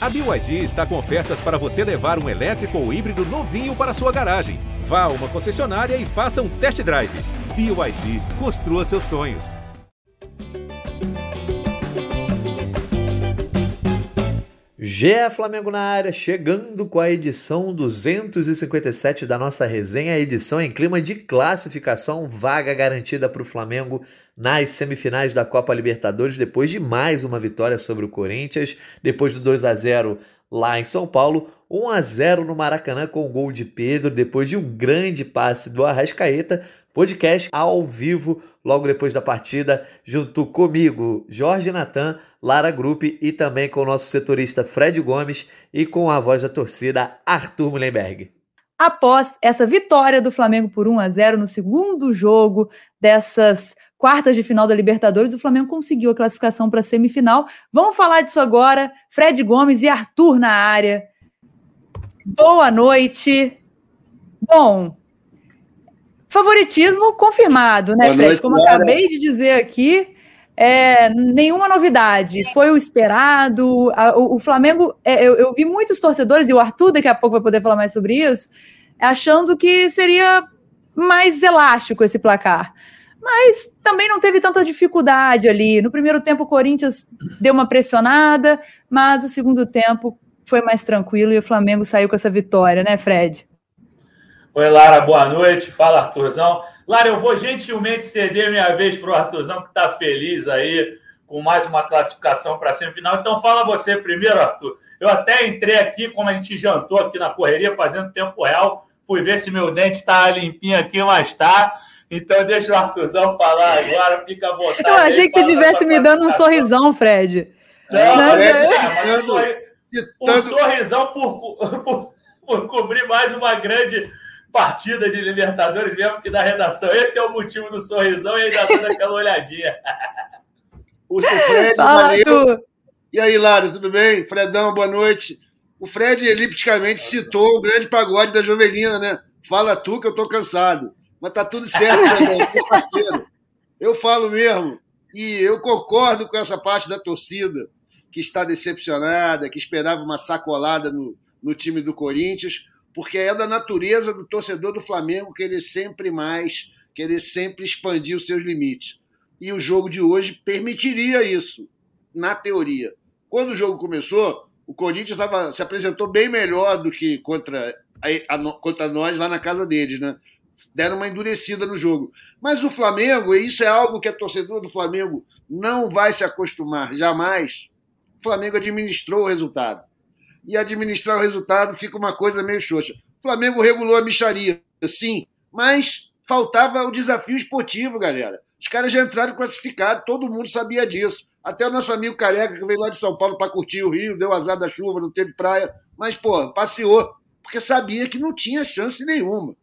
A BYD está com ofertas para você levar um elétrico ou híbrido novinho para sua garagem. Vá a uma concessionária e faça um test drive. BYD, construa seus sonhos. GE Flamengo na área, chegando com a edição 257 da nossa resenha, edição em clima de classificação, vaga garantida para o Flamengo nas semifinais da Copa Libertadores, depois de mais uma vitória sobre o Corinthians, depois do 2 a 0 lá em São Paulo, 1 a 0 no Maracanã com o gol de Pedro, depois de um grande passe do Arrascaeta, podcast ao vivo logo depois da partida, junto comigo, Jorge Natan, Lara Grupp e também com o nosso setorista Fred Gomes e com a voz da torcida Arthur Mullenberg. Após essa vitória do Flamengo por 1 a 0 no segundo jogo dessas quartas de final da Libertadores, o Flamengo conseguiu a classificação para a semifinal. Vamos falar disso agora. Fred Gomes e Arthur na área. Boa noite. Bom, favoritismo confirmado, né, Boa Fred? Noite, Como eu acabei de dizer aqui, é, nenhuma novidade. Foi o esperado. A, o, o, Flamengo, é, eu, eu vi muitos torcedores, e o Arthur daqui a pouco vai poder falar mais sobre isso, achando que seria mais elástico esse placar mas também não teve tanta dificuldade ali. No primeiro tempo, o Corinthians deu uma pressionada, mas o segundo tempo foi mais tranquilo e o Flamengo saiu com essa vitória, né, Fred? Oi, Lara, boa noite. Fala, Arthurzão. Lara, eu vou gentilmente ceder minha vez para o Arthurzão, que está feliz aí com mais uma classificação para a semifinal. Então, fala você primeiro, Arthur. Eu até entrei aqui, como a gente jantou aqui na correria, fazendo tempo real, fui ver se meu dente está limpinho aqui, mas está. Então deixa o Arthurzão falar agora, fica à vontade. Eu achei que você estivesse me dando um sorrisão, Fred. Não, não Fred, um, um sorrisão por, por, por cobrir mais uma grande partida de Libertadores mesmo que da redação. Esse é o motivo do sorrisão e ainda dando aquela olhadinha. O Fred, Fala, valeu. E aí, Lara, tudo bem? Fredão, boa noite. O Fred elipticamente citou o grande pagode da Jovelina, né? Fala tu que eu tô cansado. Mas tá tudo certo, meu parceiro. Eu falo mesmo. E eu concordo com essa parte da torcida que está decepcionada, que esperava uma sacolada no, no time do Corinthians, porque é da natureza do torcedor do Flamengo querer sempre mais, querer sempre expandir os seus limites. E o jogo de hoje permitiria isso, na teoria. Quando o jogo começou, o Corinthians tava, se apresentou bem melhor do que contra, a, a, contra nós lá na casa deles, né? Deram uma endurecida no jogo. Mas o Flamengo, e isso é algo que a torcedora do Flamengo não vai se acostumar jamais, o Flamengo administrou o resultado. E administrar o resultado fica uma coisa meio xoxa. O Flamengo regulou a micharia, sim, mas faltava o desafio esportivo, galera. Os caras já entraram classificados, todo mundo sabia disso. Até o nosso amigo Careca, que veio lá de São Paulo para curtir o Rio, deu azar da chuva, não teve praia, mas, pô, passeou, porque sabia que não tinha chance nenhuma.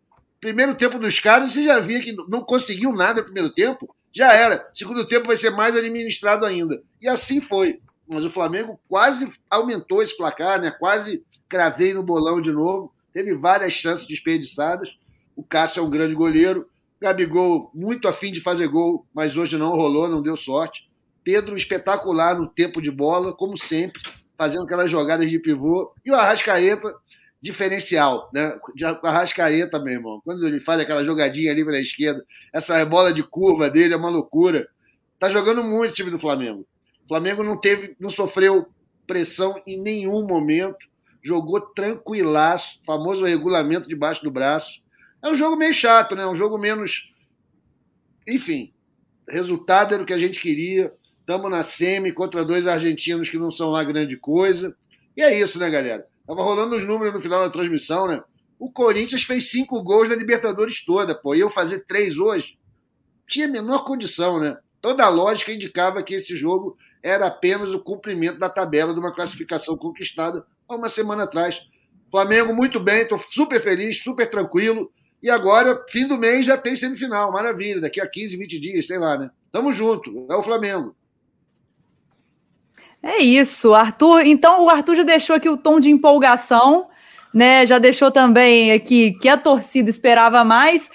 Primeiro tempo dos caras, você já via que não conseguiu nada no primeiro tempo, já era. Segundo tempo vai ser mais administrado ainda. E assim foi. Mas o Flamengo quase aumentou esse placar, né? quase cravei no bolão de novo. Teve várias chances desperdiçadas. O Cássio é um grande goleiro. Gabigol, muito afim de fazer gol, mas hoje não rolou, não deu sorte. Pedro, espetacular no tempo de bola, como sempre, fazendo aquelas jogadas de pivô. E o Arrascaeta, diferencial, né? De Arrascaeta, meu irmão. Quando ele faz aquela jogadinha ali pela esquerda, essa bola de curva dele é uma loucura. Tá jogando muito o time do Flamengo. O Flamengo não teve, não sofreu pressão em nenhum momento. Jogou tranquilaço, famoso regulamento debaixo do braço. É um jogo meio chato, né? Um jogo menos. Enfim, resultado era o que a gente queria. Estamos na semi contra dois argentinos que não são lá grande coisa. E é isso, né, galera? Tava rolando os números no final da transmissão, né? O Corinthians fez cinco gols na Libertadores toda, pô. E eu fazer três hoje? Tinha a menor condição, né? Toda a lógica indicava que esse jogo era apenas o cumprimento da tabela de uma classificação conquistada há uma semana atrás. Flamengo muito bem, estou super feliz, super tranquilo. E agora, fim do mês, já tem semifinal. Maravilha, daqui a 15, 20 dias, sei lá, né? Tamo junto, é o Flamengo. É isso, Arthur. Então, o Arthur já deixou aqui o tom de empolgação, né? Já deixou também aqui que a torcida esperava mais.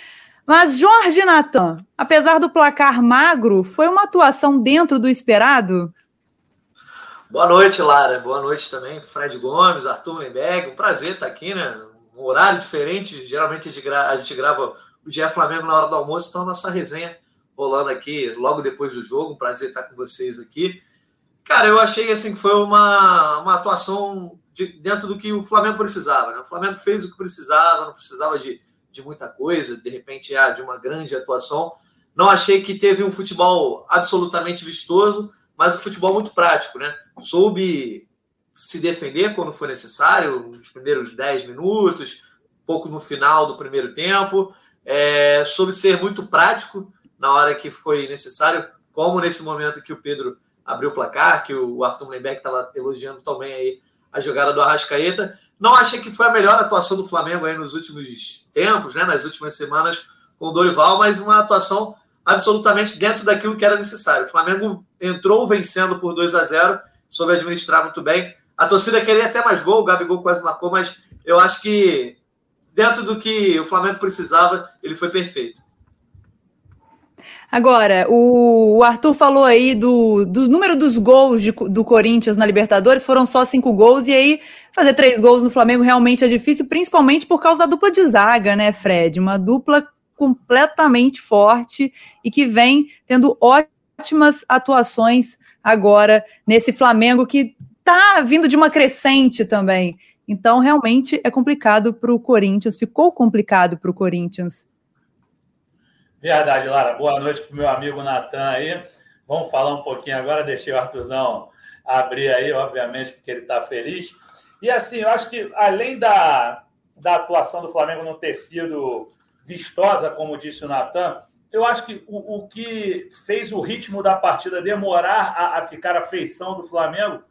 Mas, Jorge Natan, apesar do placar magro, foi uma atuação dentro do esperado? Boa noite, Lara. Boa noite também Fred Gomes, Arthur Lemberg. Um prazer estar aqui, né? Um horário diferente. Geralmente a gente, gra a gente grava o dia Flamengo na hora do almoço, então a nossa resenha rolando aqui logo depois do jogo. Um prazer estar com vocês aqui. Cara, eu achei assim que foi uma, uma atuação de, dentro do que o Flamengo precisava. Né? O Flamengo fez o que precisava, não precisava de, de muita coisa, de repente, ah, de uma grande atuação. Não achei que teve um futebol absolutamente vistoso mas o futebol muito prático, né? Soube se defender quando foi necessário, nos primeiros 10 minutos, pouco no final do primeiro tempo, é, soube ser muito prático na hora que foi necessário, como nesse momento que o Pedro abriu o placar, que o Arthur Lembeck estava elogiando também aí a jogada do Arrascaeta. Não achei que foi a melhor atuação do Flamengo aí nos últimos tempos, né, nas últimas semanas com o Dorival, mas uma atuação absolutamente dentro daquilo que era necessário. O Flamengo entrou vencendo por 2 a 0 soube administrar muito bem. A torcida queria até mais gol, o Gabigol quase marcou, mas eu acho que dentro do que o Flamengo precisava, ele foi perfeito. Agora, o, Arthur falou aí do, do número dos gols de, do Corinthians na Libertadores, foram só cinco gols, e aí fazer três gols no Flamengo realmente é difícil, principalmente por causa da dupla de zaga, né, Fred? Uma dupla completamente forte e que vem tendo ótimas atuações agora nesse Flamengo que está vindo de uma crescente também. Então, realmente é complicado para o Corinthians, ficou complicado para o Corinthians. Verdade, Lara. Boa noite para o meu amigo Natan aí. Vamos falar um pouquinho agora, deixei o Artuzão abrir aí, obviamente, porque ele está feliz. E assim, eu acho que além da, da atuação do Flamengo não ter sido vistosa, como disse o Natan, eu acho que o, o, que fez o ritmo da partida demorar a, a, ficar a feição do Flamengo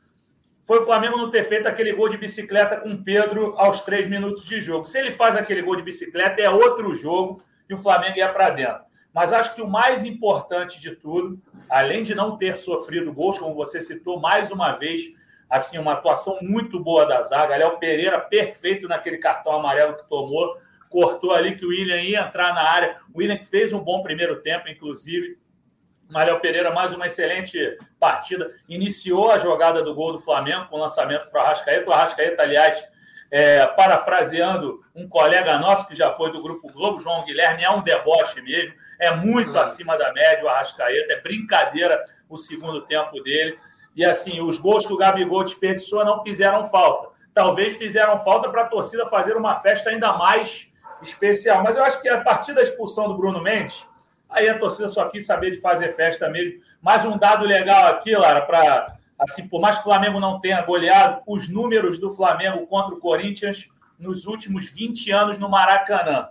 foi o Flamengo não ter feito aquele gol de bicicleta com Pedro aos três minutos de jogo. Se ele faz aquele gol de bicicleta, é outro jogo e o Flamengo ia para dentro. Mas acho que o mais importante de tudo, além de não ter sofrido gols, como você citou mais uma vez, assim, uma atuação muito boa da zaga. Léo Pereira, perfeito naquele cartão amarelo que tomou cortou ali que o William ia entrar na área. O William fez um bom primeiro tempo, inclusive. Maléo Pereira, mais uma excelente partida. Iniciou a jogada do gol do Flamengo com o lançamento para o Arrascaeta. O Arrascaeta, aliás, é, parafraseando um colega nosso que já foi do Grupo Globo, João Guilherme, é um deboche mesmo. É muito uhum. acima da média o Arrascaeta. É brincadeira o segundo tempo dele. E assim, os gols que o Gabigol desperdiçou não fizeram falta. Talvez fizeram falta para a torcida fazer uma festa ainda mais especial. Mas eu acho que a partir da expulsão do Bruno Mendes, aí a torcida só quis saber de fazer festa mesmo. Mais um dado legal aqui, Lara, para assim, por mais que o Flamengo não tenha goleado, os números do Flamengo contra o Corinthians nos últimos 20 anos no Maracanã.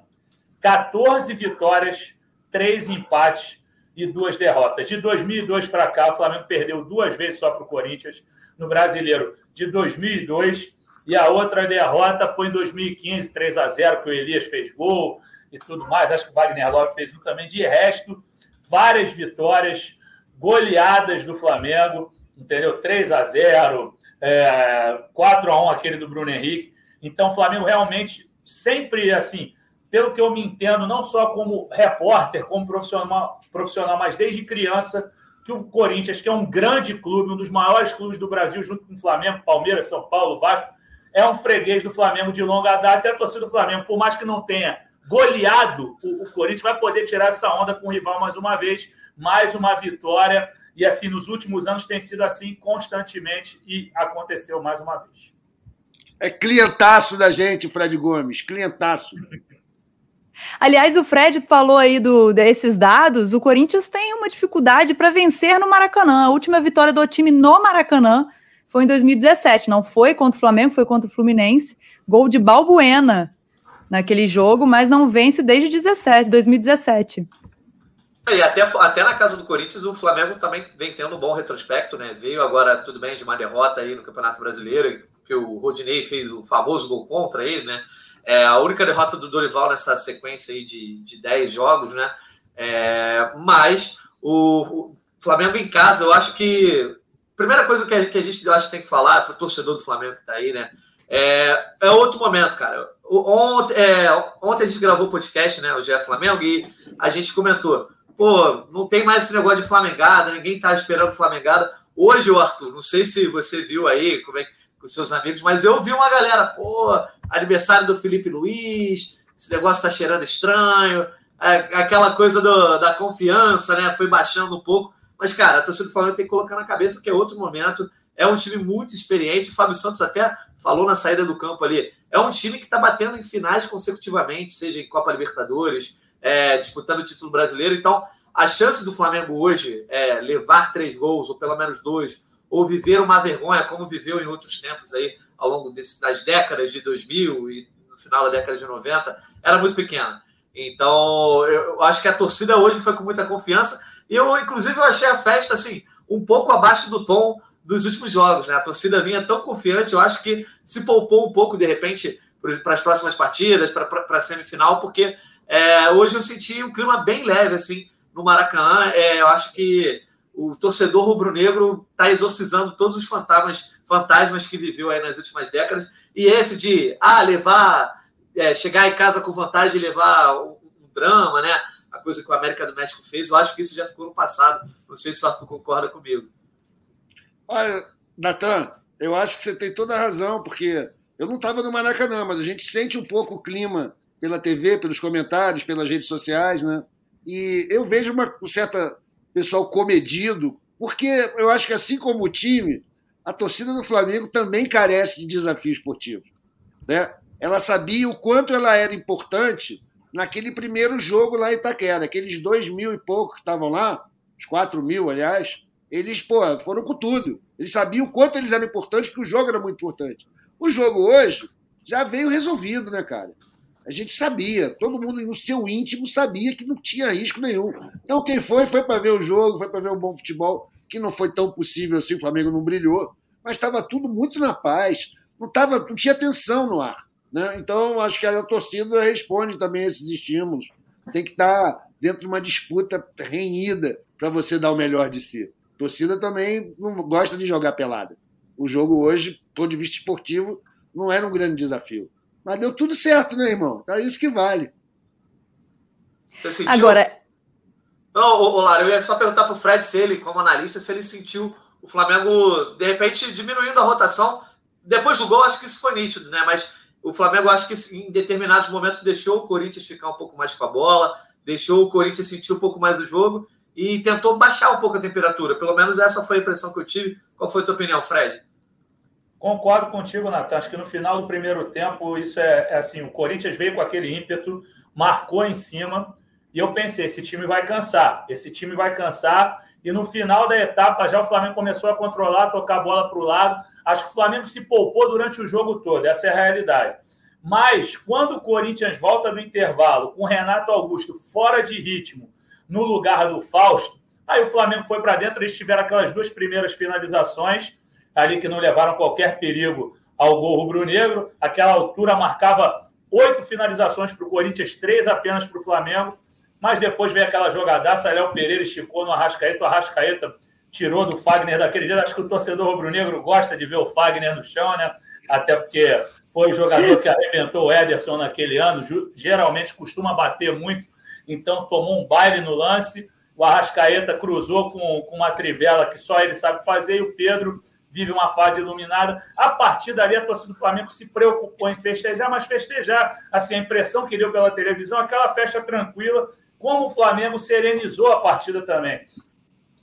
14 vitórias, 3 empates e duas derrotas. De 2002 para cá, o Flamengo perdeu duas vezes só para o Corinthians. No Brasileiro, de 2002 e a outra derrota foi em 2015, 3 a 0 que o Elias fez gol e tudo mais. Acho que o Wagner Love fez um também. De resto, várias vitórias, goleadas do Flamengo, entendeu? 3 a 0 é, 4 a 1 aquele do Bruno Henrique. Então, o Flamengo realmente sempre assim, pelo que eu me entendo, não só como repórter, como profissional, profissional, mas desde criança, que o Corinthians, que é um grande clube, um dos maiores clubes do Brasil, junto com o Flamengo, Palmeiras, São Paulo, Vasco, é um freguês do Flamengo de longa data e a torcida do Flamengo, por mais que não tenha goleado, o Corinthians vai poder tirar essa onda com o rival mais uma vez, mais uma vitória. E assim, nos últimos anos tem sido assim constantemente e aconteceu mais uma vez. É clientaço da gente, Fred Gomes, clientaço. Aliás, o Fred falou aí do, desses dados. O Corinthians tem uma dificuldade para vencer no Maracanã. A última vitória do time no Maracanã foi em 2017. Não foi contra o Flamengo, foi contra o Fluminense. Gol de Balbuena naquele jogo, mas não vence desde 17, 2017. E até, até na casa do Corinthians, o Flamengo também vem tendo um bom retrospecto, né? Veio agora, tudo bem, de uma derrota aí no Campeonato Brasileiro, que o Rodinei fez o famoso gol contra ele, né? É a única derrota do Dorival nessa sequência aí de, de 10 jogos, né? É, mas o, o Flamengo em casa, eu acho que primeira coisa que a, que a gente eu acho que tem que falar para o torcedor do Flamengo que está aí, né? É, é outro momento, cara. Ontem, é, ontem a gente gravou o podcast, né? O GE Flamengo, e a gente comentou: pô, não tem mais esse negócio de Flamengada, ninguém tá esperando Flamengada. Hoje, Arthur, não sei se você viu aí como é, com seus amigos, mas eu vi uma galera, pô, aniversário do Felipe Luiz, esse negócio tá cheirando estranho, é, aquela coisa do, da confiança, né? Foi baixando um pouco. Mas, cara, a torcida do Flamengo tem que colocar na cabeça que é outro momento. É um time muito experiente. O Fábio Santos até falou na saída do campo ali. É um time que está batendo em finais consecutivamente, seja em Copa Libertadores, é, disputando o título brasileiro. Então, a chance do Flamengo hoje é levar três gols, ou pelo menos dois, ou viver uma vergonha, como viveu em outros tempos aí, ao longo das décadas de 2000 e no final da década de 90, era muito pequena. Então, eu acho que a torcida hoje foi com muita confiança. E eu, inclusive, eu achei a festa assim, um pouco abaixo do tom dos últimos jogos. Né? A torcida vinha tão confiante, eu acho que se poupou um pouco, de repente, para as próximas partidas, para a semifinal, porque é, hoje eu senti um clima bem leve assim no Maracanã. É, eu acho que o torcedor rubro-negro está exorcizando todos os fantasmas, fantasmas que viveu aí nas últimas décadas. E esse de ah, levar, é, chegar em casa com vantagem e levar um, um drama, né? a coisa que o América do México fez, eu acho que isso já ficou no passado. Não sei se o Arthur concorda comigo. Olha, Natan, eu acho que você tem toda a razão, porque eu não estava no Maracanã, mas a gente sente um pouco o clima pela TV, pelos comentários, pelas redes sociais, né? E eu vejo uma, um certo pessoal comedido, porque eu acho que assim como o time, a torcida do Flamengo também carece de desafio esportivo. Né? Ela sabia o quanto ela era importante naquele primeiro jogo lá em Itaquera. Aqueles dois mil e pouco que estavam lá, os quatro mil, aliás, eles pô, foram com tudo. Eles sabiam o quanto eles eram importantes, porque o jogo era muito importante. O jogo hoje já veio resolvido, né, cara? A gente sabia, todo mundo no seu íntimo sabia que não tinha risco nenhum. Então, quem foi, foi para ver o jogo, foi para ver um bom futebol, que não foi tão possível assim, o Flamengo não brilhou, mas estava tudo muito na paz, não, tava, não tinha tensão no ar. Né? Então, acho que a torcida responde também a esses estímulos. Tem que estar dentro de uma disputa renhida para você dar o melhor de si. A torcida também não gosta de jogar pelada. O jogo hoje, do ponto de vista esportivo, não era um grande desafio. Mas deu tudo certo, né, irmão? Tá isso que vale. Você sentiu... Agora. Não, ô, ô, Lara, eu ia só perguntar para o Fred se ele, como analista, se ele sentiu o Flamengo, de repente, diminuindo a rotação. Depois do gol, acho que isso foi nítido, né? Mas o Flamengo, acho que em determinados momentos, deixou o Corinthians ficar um pouco mais com a bola, deixou o Corinthians sentir um pouco mais o jogo e tentou baixar um pouco a temperatura. Pelo menos essa foi a impressão que eu tive. Qual foi a tua opinião, Fred? Concordo contigo, Natan. Acho que no final do primeiro tempo, isso é, é, assim: o Corinthians veio com aquele ímpeto, marcou em cima, e eu pensei: esse time vai cansar, esse time vai cansar. E no final da etapa, já o Flamengo começou a controlar, tocar a bola para o lado. Acho que o Flamengo se poupou durante o jogo todo, essa é a realidade. Mas quando o Corinthians volta do intervalo, com o Renato Augusto fora de ritmo, no lugar do Fausto, aí o Flamengo foi para dentro, eles tiveram aquelas duas primeiras finalizações ali que não levaram qualquer perigo ao gol rubro-negro. Aquela altura marcava oito finalizações para o Corinthians, três apenas para o Flamengo. Mas depois veio aquela jogadaça, Léo Pereira esticou no Arrascaeta, o Arrascaeta tirou do Fagner daquele dia. Acho que o torcedor rubro-negro gosta de ver o Fagner no chão, né? Até porque foi o jogador que arrebentou o Ederson naquele ano, geralmente costuma bater muito, então tomou um baile no lance. O Arrascaeta cruzou com, com uma trivela que só ele sabe fazer e o Pedro vive uma fase iluminada. A partir dali, a torcida do Flamengo se preocupou em festejar, mas festejar, assim, a impressão que deu pela televisão, aquela festa tranquila, como o Flamengo serenizou a partida também.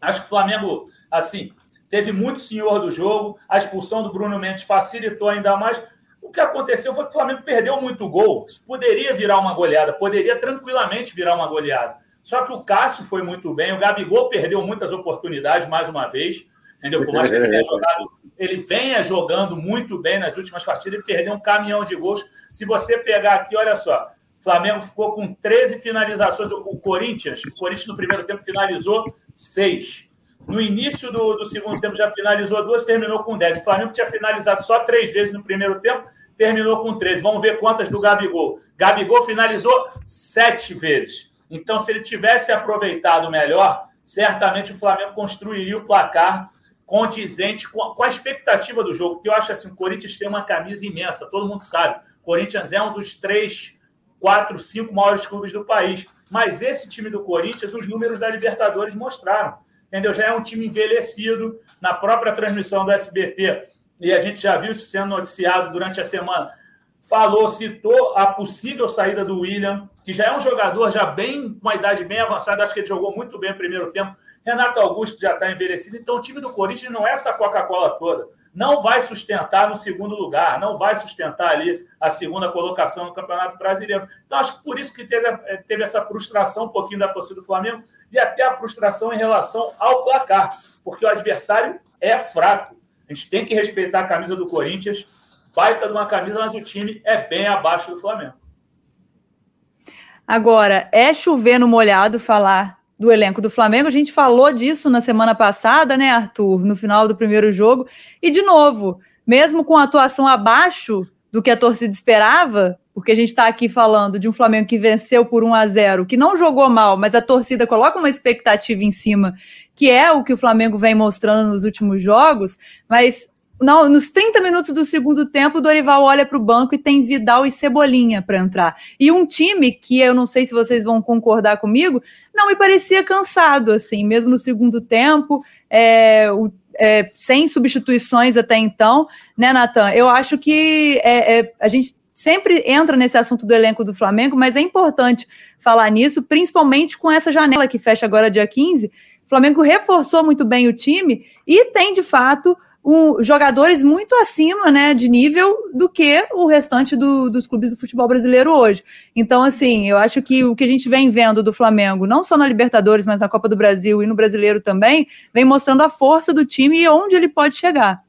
Acho que o Flamengo, assim, teve muito senhor do jogo, a expulsão do Bruno Mendes facilitou ainda mais. O que aconteceu foi que o Flamengo perdeu muito gol. Isso poderia virar uma goleada, poderia tranquilamente virar uma goleada. Só que o Cássio foi muito bem, o Gabigol perdeu muitas oportunidades mais uma vez. Entendeu? Por mais que ele, jogado, ele venha jogando muito bem nas últimas partidas, ele perdeu um caminhão de gols. Se você pegar aqui, olha só, Flamengo ficou com 13 finalizações. O Corinthians, o Corinthians no primeiro tempo finalizou seis. No início do, do, segundo tempo já finalizou duas, terminou com 10. O Flamengo tinha finalizado só três vezes no primeiro tempo, terminou com 13. Vamos ver quantas do Gabigol. Gabigol finalizou sete vezes. Então, se ele tivesse aproveitado melhor, certamente o Flamengo construiria o placar condizente com a, com a, expectativa do jogo. Porque eu acho assim, o Corinthians tem uma camisa imensa, todo mundo sabe. O Corinthians é um dos três, quatro, cinco maiores clubes do país. Mas esse time do Corinthians, os números da Libertadores mostraram. entendeu? Já é um time envelhecido. Na própria transmissão do SBT, e a gente já viu isso sendo noticiado durante a semana, falou, citou a possível saída do William, que já é um jogador já bem, uma idade bem avançada, acho que ele jogou muito bem no primeiro tempo. Renato Augusto já está envelhecido, então o time do Corinthians não é essa Coca-Cola toda. Não vai sustentar no segundo lugar, não vai sustentar ali a segunda colocação no Campeonato Brasileiro. Então, acho que por isso que teve, essa frustração um pouquinho da torcida do Flamengo e até a frustração em relação ao placar, porque o adversário é fraco. A gente tem que respeitar a camisa do Corinthians, baita de uma camisa, mas o time é bem abaixo do Flamengo. Agora, é chover no molhado falar do elenco do Flamengo. A gente falou disso na semana passada, né, Arthur, no final do primeiro jogo. E, de novo, mesmo com a atuação abaixo do que a torcida esperava, porque a gente está aqui falando de um Flamengo que venceu por 1 a 0, que não jogou mal, mas a torcida coloca uma expectativa em cima, que é o que o Flamengo vem mostrando nos últimos jogos, mas não, nos 30 minutos do segundo tempo, o Dorival olha para o banco e tem Vidal e Cebolinha para entrar. E um time que eu não sei se vocês vão concordar comigo, não me parecia cansado, assim, mesmo no segundo tempo, é, o, é, sem substituições até então, né, Natan? Eu acho que é, é, a gente sempre entra nesse assunto do elenco do Flamengo, mas é importante falar nisso, principalmente com essa janela que fecha agora dia 15. O Flamengo reforçou muito bem o time e tem, de fato, um, jogadores muito acima né, de nível do que o restante do, dos clubes do futebol brasileiro hoje. Então, assim, eu acho que o que a gente vem vendo do Flamengo, não só na Libertadores, mas na Copa do Brasil e no Brasileiro também, vem mostrando a força do time e onde ele pode chegar.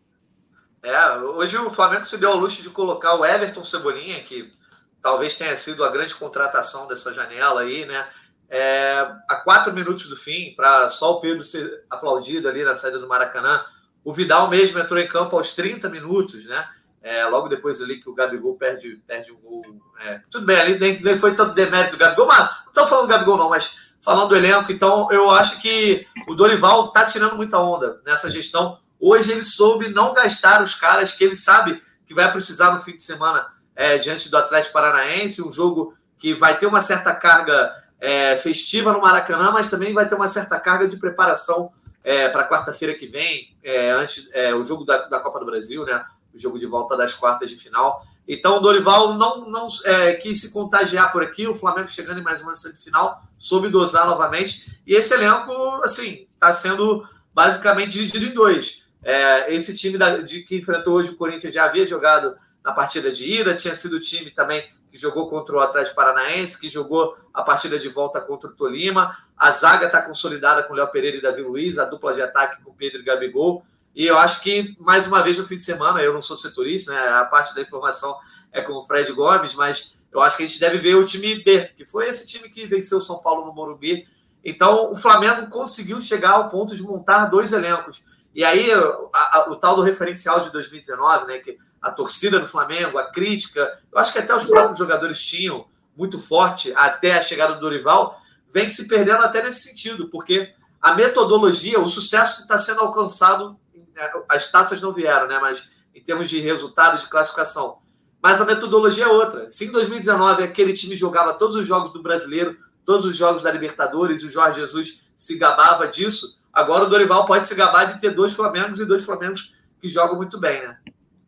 É, hoje o Flamengo se deu ao luxo de colocar o Everton Cebolinha, que talvez tenha sido a grande contratação dessa janela aí, né? É, a quatro minutos do fim, para só o Pedro ser aplaudido ali na saída do Maracanã o Vidal mesmo entrou em campo aos 30 minutos, né? É, logo depois ali que o Gabigol perde, perde um gol. É, tudo bem, ali nem, nem foi tanto demérito do Gabigol, mas não estou falando do Gabigol, não, mas falando do elenco, então eu acho que o Dorival está tirando muita onda nessa gestão. Hoje ele soube não gastar os caras que ele sabe que vai precisar no fim de semana é, diante do Atlético Paranaense, um jogo que vai ter uma certa carga é, festiva no Maracanã, mas também vai ter uma certa carga de preparação é, para quarta-feira que vem, é, antes é, o jogo da, da, Copa do Brasil, né? O jogo de volta das quartas de final. Então o Dorival não, não é, quis se contagiar por aqui. O Flamengo chegando em mais uma semifinal, soube dosar novamente. E esse elenco, assim, está sendo basicamente dividido em dois. É, esse time da, de, que enfrentou hoje o Corinthians já havia jogado na partida de ida, tinha sido o time também que jogou contra o Atlético Paranaense, que jogou a partida de volta contra o Tolima. A zaga está consolidada com Léo Pereira e Davi Luiz, a dupla de ataque com Pedro e Gabigol. E eu acho que, mais uma vez, no fim de semana, eu não sou setorista, né? A parte da informação é com o Fred Gomes, mas eu acho que a gente deve ver o time B, que foi esse time que venceu o São Paulo no Morumbi. Então, o Flamengo conseguiu chegar ao ponto de montar dois elencos. E aí, a, a, o tal do referencial de 2019, né? Que a torcida do Flamengo, a crítica, eu acho que até os próprios jogadores tinham muito forte até a chegada do Dorival, vem se perdendo até nesse sentido, porque a metodologia, o sucesso está sendo alcançado, é, as taças não vieram, né? Mas em termos de resultado de classificação. Mas a metodologia é outra. Se em 2019 aquele time jogava todos os jogos do brasileiro, todos os jogos da Libertadores, e o Jorge Jesus se gabava disso, agora o Dorival pode se gabar de ter dois Flamengos e dois Flamengos que jogam muito bem, né?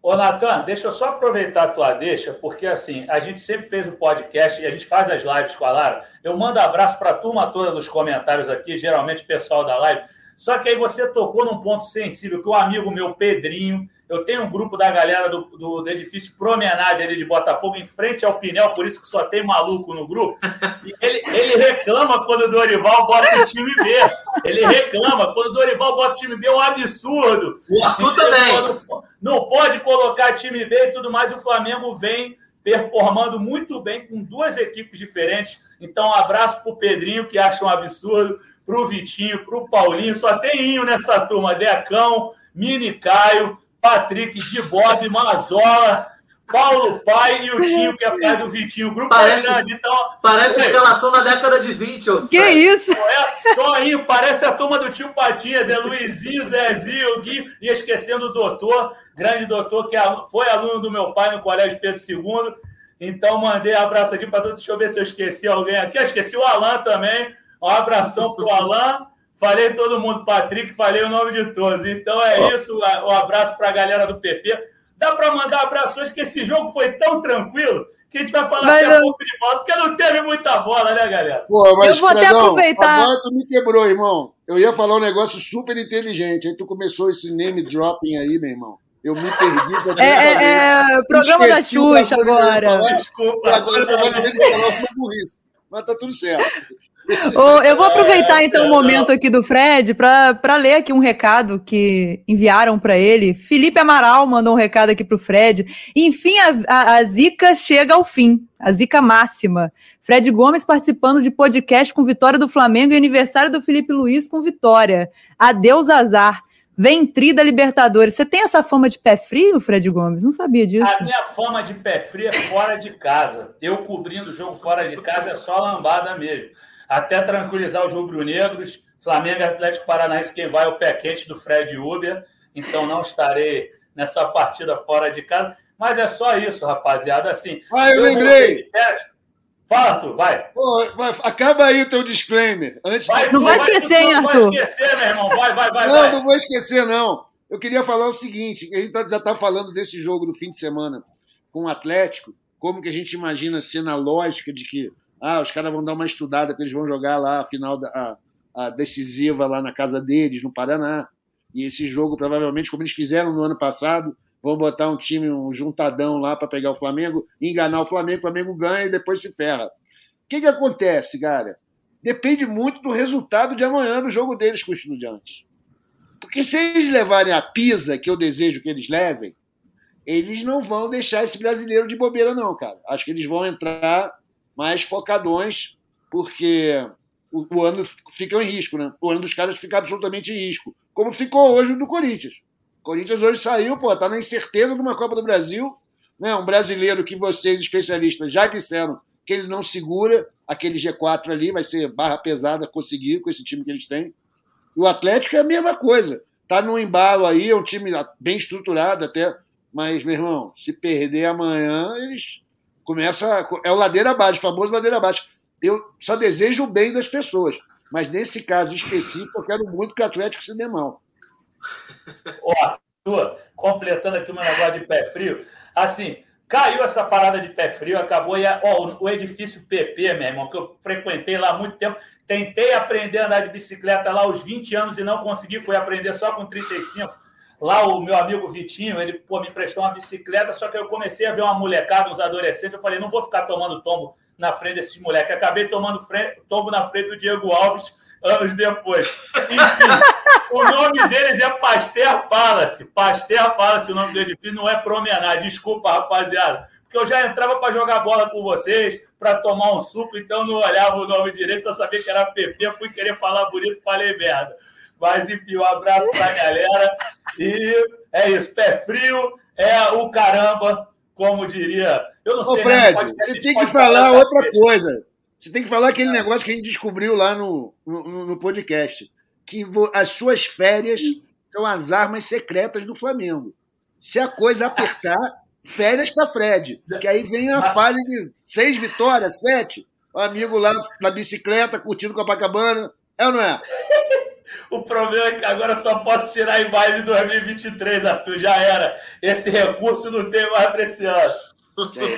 Ô, Natan, deixa eu só aproveitar a tua deixa, porque assim, a gente sempre fez o um podcast e a gente faz as lives com a Lara. Eu mando abraço para a turma toda nos comentários aqui, geralmente o pessoal da live. Só que aí você tocou num ponto sensível que o amigo meu, Pedrinho, eu tenho um grupo da galera do, do, do, edifício Promenade ali de Botafogo, em frente ao Pinel, por isso que só tem maluco no grupo. E ele, ele reclama quando o Dorival bota o time B. Ele reclama. Quando o Dorival bota o time B, é um absurdo. O Arthur também. Não, não pode colocar time B e tudo mais. E o Flamengo vem performando muito bem com duas equipes diferentes. Então, um abraço para o Pedrinho, que acha um absurdo, para o Vitinho, para o Paulinho. Só tem inho nessa turma. Decão, Mini Caio. Patrick, de Bob, Mazola, Paulo Pai e o Tinho, que é pai do Vitinho. O grupo parece, é grande. Então, parece escalação da década de 20. Ô, que isso? É, só aí, parece a turma do tio Patias. É Luizinho, Zezinho, Gui, e esquecendo o doutor, grande doutor, que é foi aluno do meu pai no Colégio Pedro II. Então, mandei um abraço aqui para todos. Deixa eu ver se eu esqueci alguém aqui. Eu esqueci o Alan também. Um abração para o Alan. falei todo mundo, Patrick, falei o nome de todos. Então é isso, o um abraço para a galera do PP. Dá para mandar abraços que esse jogo foi tão tranquilo que a gente vai falar mas daqui a pouco de bola, porque não teve muita bola, né, galera? Pô, mas, eu vou Fredão, até aproveitar. Agora tu me quebrou, irmão. Eu ia falar um negócio super inteligente. Aí tu começou esse name dropping aí, meu irmão. Eu me perdi. É, é, é, programa da Xuxa agora. Desculpa. Agora eu vou falar uma burrice. Mas tá tudo certo. Eu vou aproveitar então o momento aqui do Fred para ler aqui um recado que enviaram para ele. Felipe Amaral mandou um recado aqui para o Fred. Enfim, a, a, a, zica chega ao fim, a zica máxima. Fred Gomes participando de podcast com vitória do Flamengo e aniversário do Felipe Luiz com vitória. Adeus, azar. Ventri da Libertadores. Você tem essa fama de pé frio, Fred Gomes? Não sabia disso. A minha fama de pé frio é fora de casa. Eu cobrindo o jogo fora de casa é só lambada mesmo até tranquilizar os rubro-negros. Flamengo e Atlético Paranaense, quem vai é o pé quente do Fred Uber, então não estarei nessa partida fora de casa. Mas é só isso, rapaziada. Assim, ah, eu, eu lembrei. Fala, tu, vai. Pô, acaba aí o teu disclaimer. Antes vai, não vai esquecer, hein, Arthur? Não vai esquecer, meu irmão. Vai, vai, vai. Não, vai. não vou esquecer, não. Eu queria falar o seguinte: a gente tá, já está falando desse jogo do fim de semana com o Atlético, como que a gente imagina ser na lógica de que ah, os caras vão dar uma estudada, porque eles vão jogar lá a final da, a, a decisiva lá na casa deles, no Paraná. E esse jogo, provavelmente, como eles fizeram no ano passado, vão botar um time, um juntadão lá para pegar o Flamengo, enganar o Flamengo, o Flamengo ganha e depois se ferra. O que, que acontece, cara? Depende muito do resultado de amanhã no jogo deles com o Estudiantes. Porque se eles levarem a pisa que eu desejo que eles levem, eles não vão deixar esse brasileiro de bobeira, não, cara. Acho que eles vão entrar mais focadões, porque o, o, ano fica em risco, né? O ano dos caras fica absolutamente em risco. Como ficou hoje do Corinthians. O Corinthians hoje saiu, pô, tá na incerteza de uma Copa do Brasil, né? Um brasileiro que vocês, especialistas, já disseram que ele não segura aquele G4 ali, vai ser barra pesada conseguir com esse time que eles têm. E o Atlético é a mesma coisa. Tá no embalo aí, é um time bem estruturado até, mas, meu irmão, se perder amanhã, eles começa. É o ladeira abaixo, famoso ladeira abaixo. Eu só desejo o bem das pessoas. Mas nesse caso específico, eu quero muito que o Atlético se dê mal. Ó, completando aqui uma negócio de pé frio. Assim, caiu essa parada de pé frio, acabou. E, ó, o edifício PP, meu irmão, que eu frequentei lá há muito tempo. Tentei aprender a andar de bicicleta lá aos 20 anos e não consegui, fui aprender só com 35 Lá o meu amigo Vitinho, ele pô, me prestou uma bicicleta, só que eu comecei a ver uma molecada, uns adolescentes, eu falei, não vou ficar tomando tombo na frente desses moleques. Acabei tomando frente, tombo na frente do Diego Alves anos depois. Enfim, o nome deles é Pasteur Palace. Pasteur Palace, o nome do edifício, não é promenade. Desculpa, rapaziada. Porque eu já entrava para jogar bola com vocês, para tomar um suco, então não olhava o nome direito, só sabia que era PP, fui querer falar bonito, falei merda. Mas, enfim, um abraço para a galera. E é isso, pé frio é o caramba, como diria. Eu não Ô, sei. Fred, né? você tem que falar outra coisa. Você tem que falar aquele é. negócio que a gente descobriu lá no, no, no podcast. Que as suas férias são as armas secretas do Flamengo. Se a coisa apertar, férias para Fred. Que aí vem a fase de seis vitórias, sete. O amigo lá na bicicleta, curtindo Copacabana. É ou não é? O problema é que agora só posso tirar em baile 2023, Arthur. Já era. Esse recurso não tem mais para esse ano.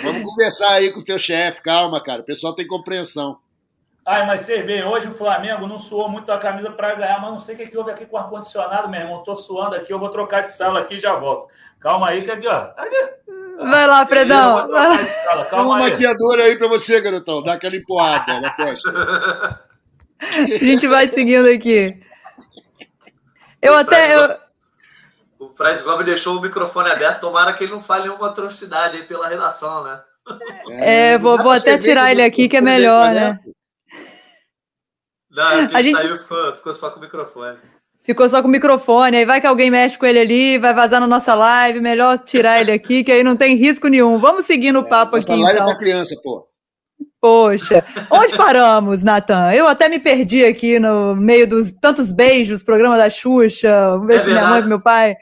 Vamos conversar aí com o teu chefe, calma, cara. O pessoal tem compreensão. Ai, mas vocês veem, hoje o Flamengo não suou muito a camisa para ganhar, mas não sei o que, que houve aqui com o ar-condicionado, meu irmão. Tô suando aqui, eu vou trocar de sala aqui e já volto. Calma aí, que aqui, ó. Aqui. Vai lá, Fredão. Dá uma maquiadora aí para você, garotão. Dá aquela empurrada na costa. A gente vai seguindo aqui. Eu o até. Fred, eu... O Fred Gomes deixou o microfone aberto, tomara que ele não fale nenhuma atrocidade aí pela redação, né? É, vou, vou até tirar ele aqui que é melhor, né? Não, é a gente saiu ficou, ficou só com o microfone. Ficou só com o microfone, aí vai que alguém mexe com ele ali, vai vazar na nossa live, melhor tirar ele aqui, que aí não tem risco nenhum. Vamos seguir no é, papo aqui. Live então. é pra criança, pô. Poxa, onde paramos, Natan? Eu até me perdi aqui no meio dos tantos beijos, programa da Xuxa, um beijo é minha mãe, meu pai.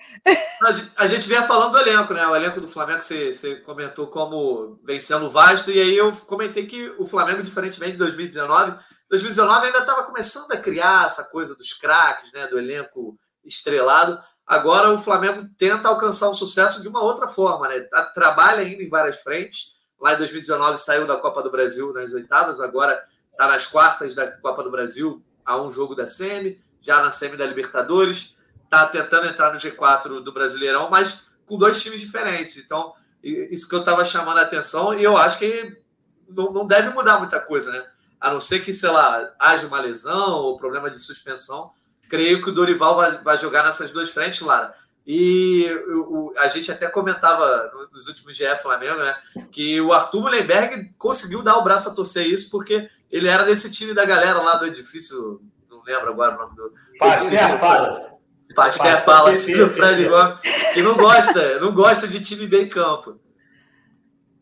A gente vinha falando do elenco, né? O elenco do Flamengo, você, você comentou como vencendo o Vasco, e aí eu comentei que o Flamengo, diferentemente de 2019, 2019 ainda estava começando a criar essa coisa dos craques, né, do elenco estrelado. Agora o Flamengo tenta alcançar um sucesso de uma outra forma, né? Trabalha ainda em várias frentes. Lá em 2019 saiu da Copa do Brasil nas oitavas, agora está nas quartas da Copa do Brasil, a um jogo da Semi, já na Semi da Libertadores, está tentando entrar no G4 do Brasileirão, mas com dois times diferentes. Então, isso que eu estava chamando a atenção, e eu acho que não, não deve mudar muita coisa, né? A não ser que, sei lá, haja uma lesão ou problema de suspensão, creio que o Dorival vai, vai jogar nessas duas frentes, Lara. E o, a gente até comentava nos últimos GE Flamengo, né? Que o Arthur Mullenberg conseguiu dar o braço a torcer isso, porque ele era desse time da galera lá do edifício, não lembro agora o nome do. Pasteur Palace. Pasteur Palace do Fred Gomes, que não gosta, não gosta de time bem campo.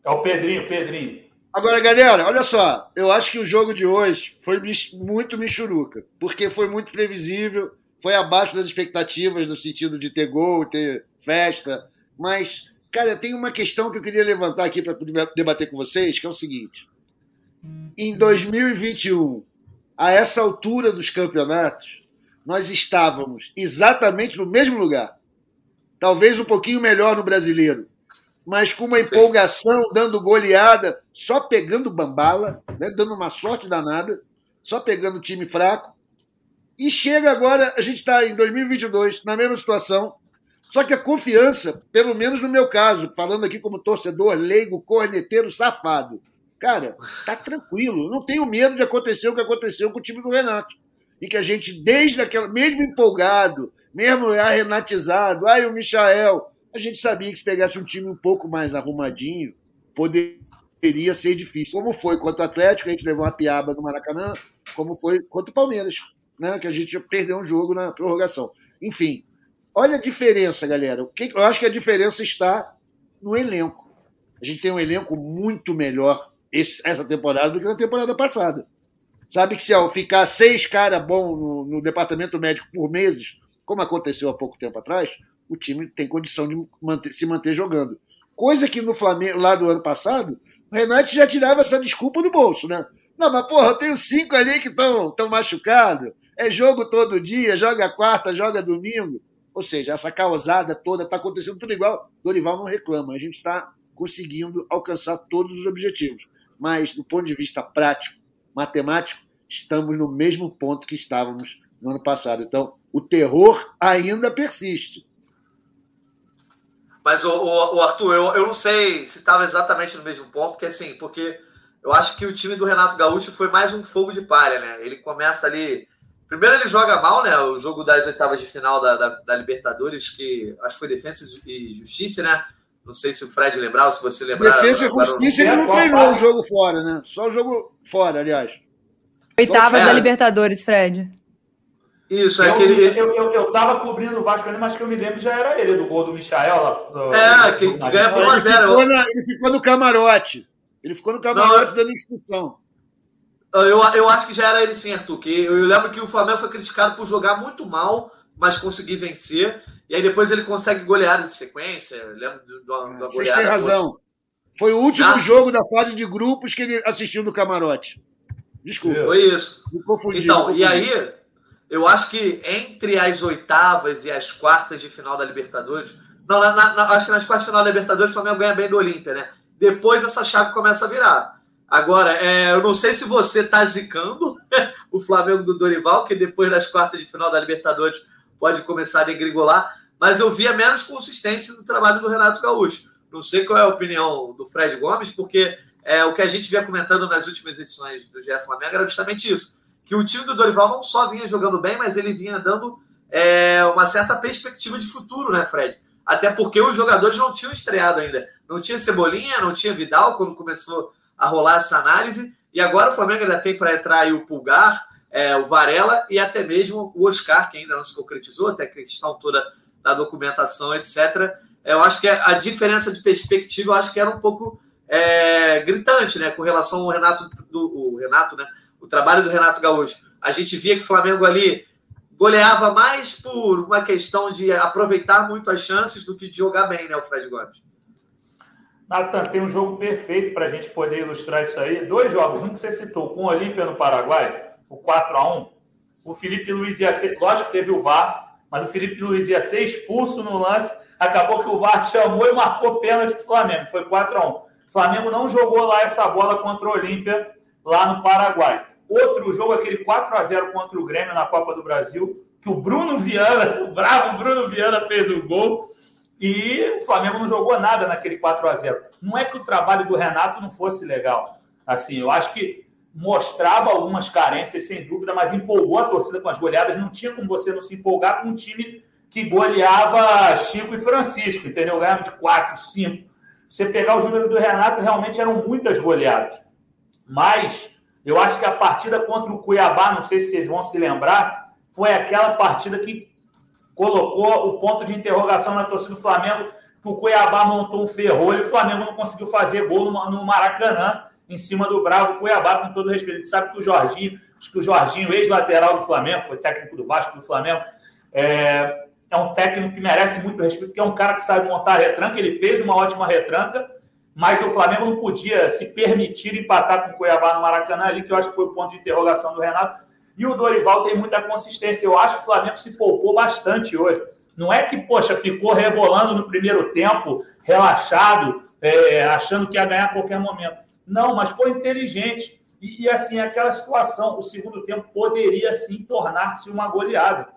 É o Pedrinho, Pedrinho. Agora, galera, olha só. Eu acho que o jogo de hoje foi muito michuruca, porque foi muito previsível, foi abaixo das expectativas no sentido de ter gol, ter festa. Mas, cara, tem uma questão que eu queria levantar aqui para debater com vocês, que é o seguinte. Em 2021, a essa altura dos campeonatos, nós estávamos exatamente no mesmo lugar. Talvez um pouquinho melhor no brasileiro, mas com uma empolgação, dando goleada, só pegando bambala, né, dando uma sorte danada, só pegando time fraco. E chega agora, a gente está em 2022, na mesma situação, só que a confiança, pelo menos no meu caso, falando aqui como torcedor leigo, corneteiro, safado, cara, tá tranquilo, não tenho medo de acontecer o que aconteceu com o time do Renato. E que a gente, desde aquela, mesmo empolgado, mesmo renatizado, ai, o Michael, a gente sabia que se pegasse um time um pouco mais arrumadinho, poderia ser difícil. Como foi contra o Atlético, a gente levou uma piaba no Maracanã, como foi contra o Palmeiras, né? que a gente perdeu um jogo na prorrogação. Enfim, olha a diferença, galera. Eu acho que a diferença está no elenco. A gente tem um elenco muito melhor essa temporada do que na temporada passada. Sabe que se ao ficar seis caras bons no, no departamento médico por meses, como aconteceu há pouco tempo atrás, o time tem condição de manter, se manter jogando. Coisa que no Flamengo, lá do ano passado, o Renato já tirava essa desculpa do bolso, né? Não, mas porra, eu tenho cinco ali que estão tão machucados. É jogo todo dia, joga quarta, joga domingo. Ou seja, essa causada toda está acontecendo tudo igual. Dorival não reclama. A gente está conseguindo alcançar todos os objetivos. Mas, do ponto de vista prático, matemático, estamos no mesmo ponto que estávamos no ano passado. Então, o terror ainda persiste. Mas, o, o, o Arthur, eu, eu não sei se estava exatamente no mesmo ponto, porque assim, porque eu acho que o time do Renato Gaúcho foi mais um fogo de palha, né? Ele começa ali. Primeiro ele joga mal, né? O jogo das oitavas de final da, da, da Libertadores, que acho que foi Defesa e Justiça, né? Não sei se o Fred lembrar ou se você lembrar. Defesa e Justiça ele não treinou o jogo fora, né? Só o jogo fora, aliás. Oitavas da Libertadores, Fred. Isso, é eu, aquele. Eu, eu, eu tava cobrindo o Vasco ali, mas que eu me lembro já era ele, do gol do Michael lá. Do, é, que, que ganha por 1x0. Ele, ele, ficou no camarote. Ele ficou no camarote Não, dando instrução. Eu, eu acho que já era ele sim, Arthur. Que eu lembro que o Flamengo foi criticado por jogar muito mal, mas conseguir vencer. E aí depois ele consegue goleada de sequência. Eu lembro do, do, é, da Vocês têm razão. Foi o último já? jogo da fase de grupos que ele assistiu no camarote. Desculpa. Foi isso. Me confundi. Então, me confundi. e aí eu acho que entre as oitavas e as quartas de final da Libertadores. Não, na, na, acho que nas quartas de final da Libertadores o Flamengo ganha bem do Olímpia, né? Depois essa chave começa a virar. Agora, é, eu não sei se você está zicando o Flamengo do Dorival, que depois das quartas de final da Libertadores pode começar a degringolar, mas eu via menos consistência no trabalho do Renato Gaúcho. Não sei qual é a opinião do Fred Gomes, porque é, o que a gente vinha comentando nas últimas edições do GE Flamengo era justamente isso que o time do Dorival não só vinha jogando bem, mas ele vinha dando é, uma certa perspectiva de futuro, né, Fred? Até porque os jogadores não tinham estreado ainda. Não tinha Cebolinha, não tinha Vidal quando começou a rolar essa análise. E agora o Flamengo ainda tem para entrar o Pulgar, é, o Varela e até mesmo o Oscar, que ainda não se concretizou, até a questão toda da documentação, etc. É, eu acho que a diferença de perspectiva, eu acho que era um pouco é, gritante, né? Com relação ao Renato, do, o Renato, né? o trabalho do Renato Gaúcho, a gente via que o Flamengo ali goleava mais por uma questão de aproveitar muito as chances do que de jogar bem, né, o Fred Gomes? Nathan, tem um jogo perfeito para a gente poder ilustrar isso aí. Dois jogos, um que você citou, com o Olímpia no Paraguai, o 4 a 1 o Felipe Luiz ia ser, lógico que teve o VAR, mas o Felipe Luiz ia ser expulso no lance, acabou que o VAR chamou e marcou pênalti para o Flamengo, foi 4 a 1 O Flamengo não jogou lá essa bola contra o Olímpia, lá no Paraguai. Outro jogo, aquele 4 a 0 contra o Grêmio na Copa do Brasil, que o Bruno Viana, o bravo Bruno Viana fez o gol, e o Flamengo não jogou nada naquele 4 a 0 Não é que o trabalho do Renato não fosse legal. Assim, eu acho que mostrava algumas carências, sem dúvida, mas empolgou a torcida com as goleadas. Não tinha como você não se empolgar com um time que goleava Chico e Francisco, entendeu? Ganhava de 4, 5. Você pegar os números do Renato, realmente eram muitas goleadas. Mas eu acho que a partida contra o Cuiabá, não sei se vocês vão se lembrar, foi aquela partida que colocou o ponto de interrogação na torcida do Flamengo, que o Cuiabá montou um ferrolho e o Flamengo não conseguiu fazer gol no Maracanã em cima do Bravo Cuiabá, com todo respeito. Sabe que o Jorginho, acho que o Jorginho, ex-lateral do Flamengo, foi técnico do Vasco do Flamengo, é, é, um técnico que merece muito respeito, que é um cara que sabe montar retranca, ele fez uma ótima retranca, mas o Flamengo não podia se permitir empatar com o Cuiabá no Maracanã ali, que eu acho que foi o ponto de interrogação do Renato. E o Dorival tem muita consistência. Eu acho que o Flamengo se poupou bastante hoje. Não é que, poxa, ficou rebolando no primeiro tempo, relaxado, é, achando que ia ganhar a qualquer momento. Não, mas foi inteligente. E, e assim, aquela situação, o segundo tempo poderia sim tornar-se uma goleada.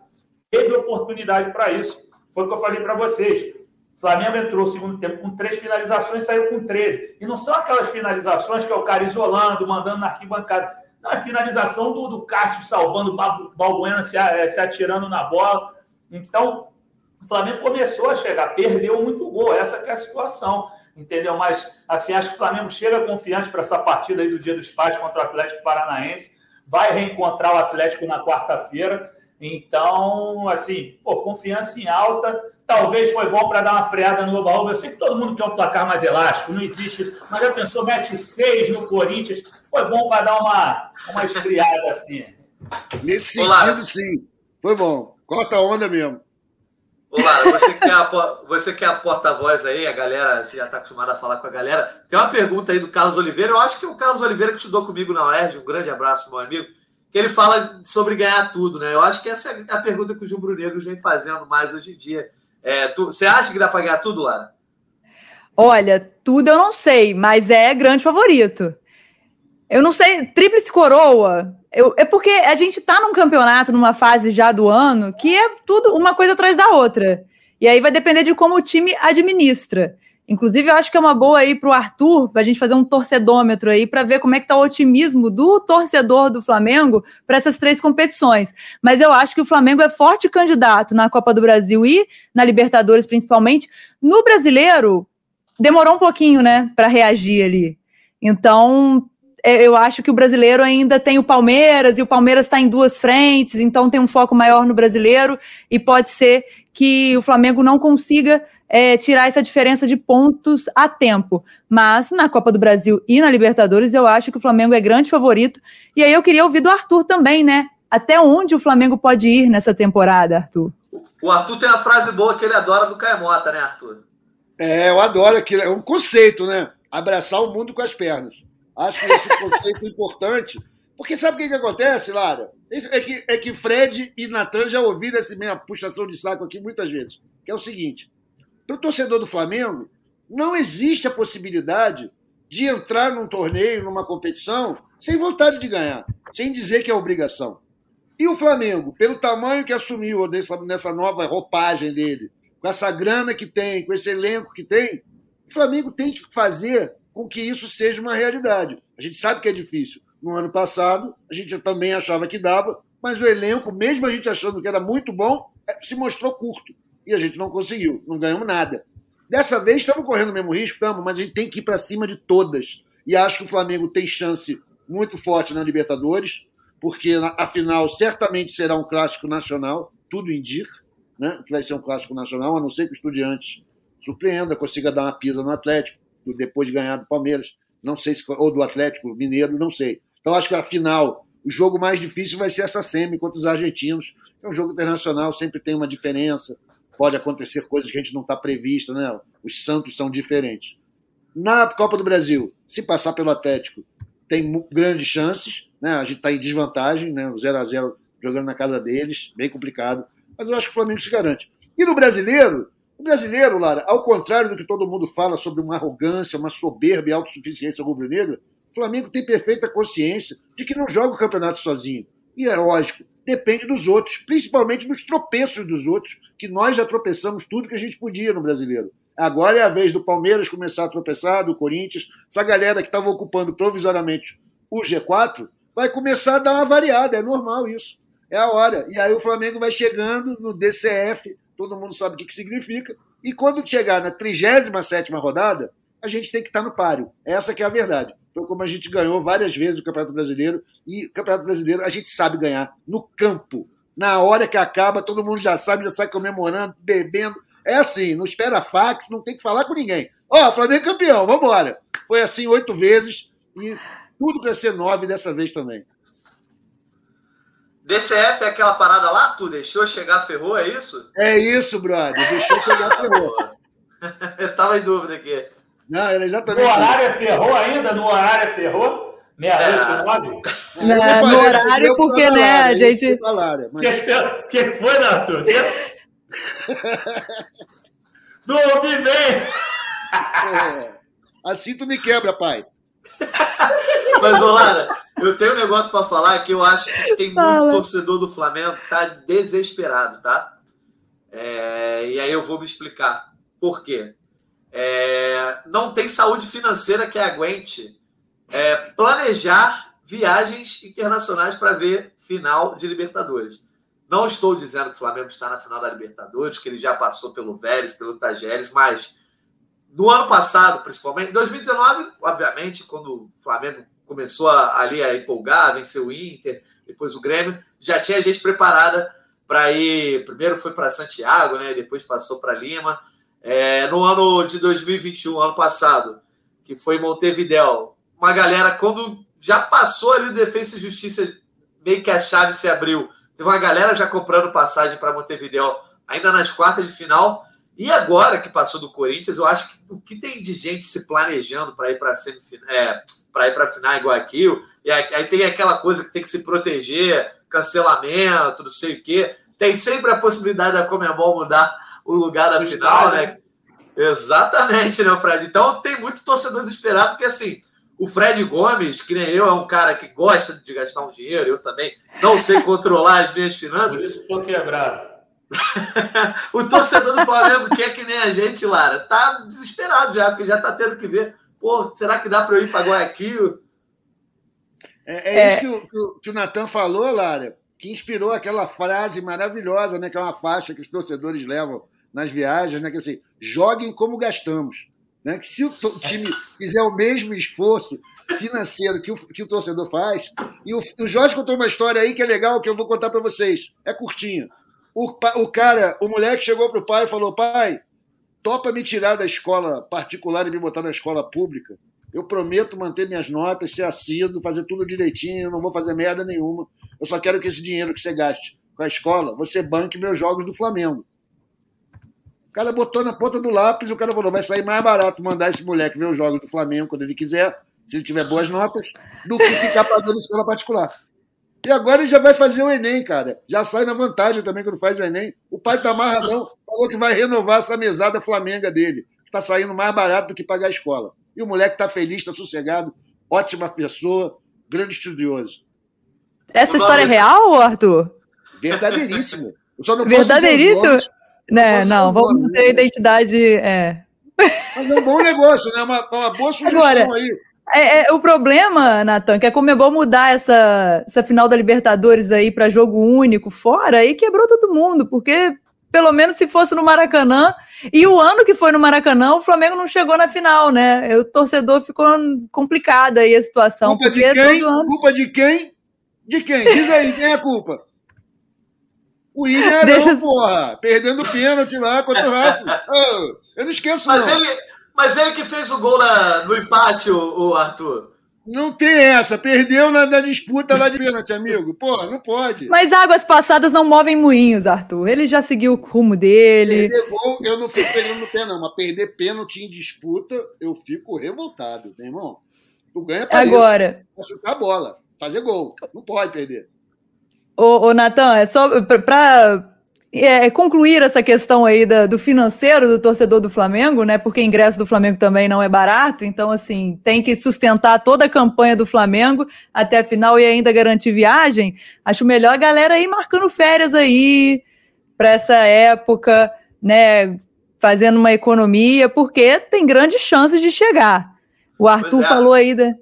Teve oportunidade para isso. Foi o que eu falei para vocês. O Flamengo entrou no segundo tempo com três finalizações saiu com 13. E não são aquelas finalizações que é o cara isolando, mandando na arquibancada. É finalização do, do Cássio salvando o Balbuena se, eh, se atirando na bola. Então, o Flamengo começou a chegar, perdeu muito gol. Essa é a situação entendeu? Mas, assim, acho que o Flamengo chega confiante para essa partida aí do Dia dos Pais contra o Atlético Paranaense, vai reencontrar o Atlético na quarta-feira, então, assim, pô, confiança em alta, talvez foi bom para dar uma freada no Oba-Oba, eu sei que todo mundo quer um placar mais elástico, não existe, mas já pensou, mete seis no Corinthians, foi bom para dar uma, uma esfriada assim. Nesse sentido, sim, foi bom, corta a onda mesmo. Olá, você que é a, você que é a porta-voz aí, a galera, você já está acostumado a falar com a galera. Tem uma pergunta aí do Carlos Oliveira. Eu acho que é o Carlos Oliveira que estudou comigo na UERJ, um grande abraço, meu amigo, que ele fala sobre ganhar tudo, né? Eu acho que essa é a pergunta que o Jumbo Negro vem fazendo mais hoje em dia. É, tu, você acha que dá para ganhar tudo, Lara? Olha, tudo eu não sei, mas é grande favorito. Eu não sei, tríplice coroa. Eu, é porque a gente tá num campeonato, numa fase já do ano, que é tudo uma coisa atrás da outra. E aí vai depender de como o time administra. Inclusive, eu acho que é uma boa aí para o Arthur, para a gente fazer um torcedômetro aí, para ver como é que está o otimismo do torcedor do Flamengo para essas três competições. Mas eu acho que o Flamengo é forte candidato na Copa do Brasil e na Libertadores, principalmente. No brasileiro, demorou um pouquinho, né, para reagir ali. Então, eu acho que o brasileiro ainda tem o Palmeiras e o Palmeiras está em duas frentes, então tem um foco maior no brasileiro e pode ser que o Flamengo não consiga é, tirar essa diferença de pontos a tempo. Mas na Copa do Brasil e na Libertadores eu acho que o Flamengo é grande favorito. E aí eu queria ouvir do Arthur também, né? Até onde o Flamengo pode ir nessa temporada, Arthur? O Arthur tem uma frase boa que ele adora do Caemota, né, Arthur? É, eu adoro aquilo. É um conceito, né? Abraçar o mundo com as pernas. Acho esse conceito importante. Porque sabe o que, que acontece, Lara? É que, é que Fred e Natan já ouviram essa minha puxação de saco aqui muitas vezes. Que é o seguinte: para o torcedor do Flamengo, não existe a possibilidade de entrar num torneio, numa competição, sem vontade de ganhar, sem dizer que é obrigação. E o Flamengo, pelo tamanho que assumiu nessa, nessa nova roupagem dele, com essa grana que tem, com esse elenco que tem, o Flamengo tem que fazer com que isso seja uma realidade. A gente sabe que é difícil. No ano passado, a gente também achava que dava, mas o elenco, mesmo a gente achando que era muito bom, é, se mostrou curto. E a gente não conseguiu, não ganhamos nada. Dessa vez estamos correndo o mesmo risco, estamos, mas a gente tem que ir para cima de todas. E acho que o Flamengo tem chance muito forte na Libertadores, porque afinal certamente será um clássico nacional, tudo indica, né, que vai ser um clássico nacional, a não ser que o Estudiantes surpreenda, consiga dar uma pisa no Atlético depois de ganhar do Palmeiras, não sei se ou do Atlético Mineiro, não sei. Então acho que a final, o jogo mais difícil vai ser essa semi contra os argentinos. É um jogo internacional, sempre tem uma diferença, pode acontecer coisas que a gente não está previsto, né? Os Santos são diferentes. Na Copa do Brasil, se passar pelo Atlético, tem grandes chances. né? A gente está em desvantagem, né? 0 a 0 jogando na casa deles, bem complicado. Mas eu acho que o Flamengo se garante. E no brasileiro, o brasileiro, Lara, ao contrário do que todo mundo fala sobre uma arrogância, uma soberba e autossuficiência rubro-negra, o Flamengo tem perfeita consciência de que não joga o campeonato sozinho. E é lógico, depende dos outros, principalmente dos tropeços dos outros, que nós já tropeçamos tudo que a gente podia no brasileiro. Agora é a vez do Palmeiras começar a tropeçar, do Corinthians. Essa galera que estava ocupando provisoriamente o G4 vai começar a dar uma variada, é normal isso. É a hora. E aí o Flamengo vai chegando no DCF, todo mundo sabe o que, que significa. E quando chegar na 37 rodada, a gente tem que estar no páreo. Essa que é a verdade. Então, como a gente ganhou várias vezes o Campeonato Brasileiro, e o Campeonato Brasileiro a gente sabe ganhar no campo. Na hora que acaba, todo mundo já sabe, já sai comemorando, bebendo. É assim, não espera fax, não tem que falar com ninguém. Ó, oh, Flamengo campeão, vamos embora. Foi assim oito vezes e tudo para ser nove dessa vez também. DCF é aquela parada lá, tu deixou chegar, ferrou, é isso? É isso, brother. Deixou chegar, ferrou. Eu tava em dúvida aqui. Não, era exatamente No horário é ferrou ainda? No horário é ferrou? Meia-noite é. nove? Não, no horário, porque, né, a gente... O mas... que, que foi, Nato? Não ouvi bem! É. Assim tu me quebra, pai. Mas, Olara, eu tenho um negócio para falar que eu acho que tem muito torcedor do Flamengo que tá desesperado, tá? É, e aí eu vou me explicar. Por quê? É, não tem saúde financeira que aguente é, planejar viagens internacionais para ver final de Libertadores. Não estou dizendo que o Flamengo está na final da Libertadores, que ele já passou pelo Vélez, pelo Tajeres, mas no ano passado, principalmente, em 2019, obviamente, quando o Flamengo começou a, ali a empolgar, venceu o Inter, depois o Grêmio, já tinha gente preparada para ir. Primeiro foi para Santiago, né? Depois passou para Lima. É, no ano de 2021, ano passado, que foi Montevidéu, uma galera, quando já passou ali o Defesa e Justiça, meio que a chave se abriu Teve uma galera já comprando passagem para Montevideo ainda nas quartas de final. E agora que passou do Corinthians, eu acho que o que tem de gente se planejando para ir para semifinal, é, para ir para a final igual aquilo, e aí, aí, tem aquela coisa que tem que se proteger, cancelamento, não sei o quê. Tem sempre a possibilidade da Comembol mudar o lugar da final, né? Exatamente, né, Fred? Então tem muito torcedor desesperado, porque assim, o Fred Gomes, que nem eu, é um cara que gosta de gastar um dinheiro, eu também não sei controlar as minhas finanças. Por isso estou quebrado. o torcedor do Flamengo, que é que nem a gente, Lara, tá desesperado já, porque já tá tendo que ver. Pô, será que dá para eu ir para Guayaquil? É, é, é, isso que o, que o, que o Natan falou, Lara, que inspirou aquela frase maravilhosa, né? Que é uma faixa que os torcedores levam nas viagens, né? Que é assim, joguem como gastamos. Né? Que se o time fizer o mesmo esforço financeiro que o, que o torcedor faz. E o, o Jorge contou uma história aí que é legal, que eu vou contar para vocês. É curtinha. O, o cara, o moleque chegou pro pai e falou: pai, topa me tirar da escola particular e me botar na escola pública. Eu prometo manter minhas notas, ser assíduo, fazer tudo direitinho, não vou fazer merda nenhuma. Eu só quero que esse dinheiro que você gaste com a escola, você banque meus jogos do Flamengo. O cara botou na ponta do lápis, o cara falou: vai sair mais barato mandar esse moleque ver os jogos do Flamengo quando ele quiser, se ele tiver boas notas, do que ficar pagando escola particular. E agora ele já vai fazer o Enem, cara. Já sai na vantagem também quando faz o Enem. O pai tá amarradão, falou que vai renovar essa mesada flamenga dele, que tá saindo mais barato do que pagar a escola. E o moleque tá feliz, tá sossegado, ótima pessoa, grande estudioso. Essa história é real, Arthur? Verdadeiríssimo. Eu só não Verdadeiríssimo? Né, não, vamos manter a identidade. É. Mas é um bom negócio, né? Uma, uma boa sugestão Agora, aí. É, é, o problema, Natan, que é como é bom mudar essa, essa final da Libertadores aí para jogo único fora e quebrou todo mundo, porque pelo menos se fosse no Maracanã, e o ano que foi no Maracanã, o Flamengo não chegou na final, né? O torcedor ficou complicada aí a situação. Culpa de quem? Ano... Culpa de quem? De quem? Diz aí, quem é a culpa? O Ilharão, Deixa... porra, perdendo pênalti lá contra o Racing. Oh, eu não esqueço, mas não. Ele, mas ele que fez o gol na, no empate, o, o Arthur. Não tem essa. Perdeu na, na disputa lá de pênalti, amigo. Pô, não pode. Mas águas passadas não movem moinhos, Arthur. Ele já seguiu o rumo dele. Perder gol, eu não fico pegando no pé, não. Mas perder pênalti em disputa, eu fico revoltado, meu irmão. Tu ganha pra Agora. Isso, pra chutar a bola. fazer gol. Não pode perder. Ô, ô Natan, é só para é, concluir essa questão aí da, do financeiro do torcedor do Flamengo, né? Porque ingresso do Flamengo também não é barato, então assim tem que sustentar toda a campanha do Flamengo até a final e ainda garantir viagem. Acho melhor a galera aí marcando férias aí para essa época, né? Fazendo uma economia, porque tem grandes chances de chegar. O Arthur é. falou aí da,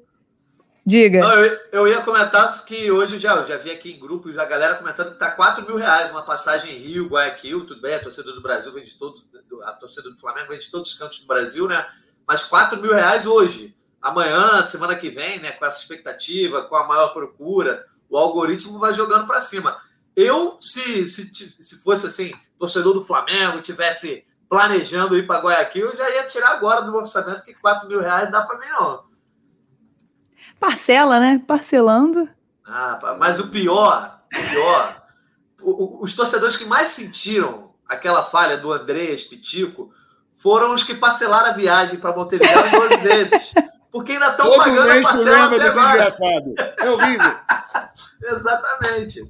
Diga. Não, eu, eu, ia comentar que hoje já, já vi aqui em grupo a galera comentando que tá 4 mil reais uma passagem Rio, Guayaquil, tudo bem, a torcida do Brasil vem de todos, a torcida do Flamengo vem de todos os cantos do Brasil, né? Mas 4 mil reais hoje. Amanhã, semana que vem, né? Com essa expectativa, com a maior procura, o algoritmo vai jogando para cima. Eu, se, se, se fosse assim, torcedor do Flamengo, tivesse planejando ir para Guayaquil, eu já ia tirar agora do orçamento que 4 mil reais dá para mim, não. Parcela, né? Parcelando. Ah, mas o pior, o pior, os torcedores que mais sentiram aquela falha do Andrés Pitico foram os que parcelaram a viagem para Montevideo em 12 vezes. Porque ainda estão pagando a parcela até agora. Engraçado. É horrível. Exatamente.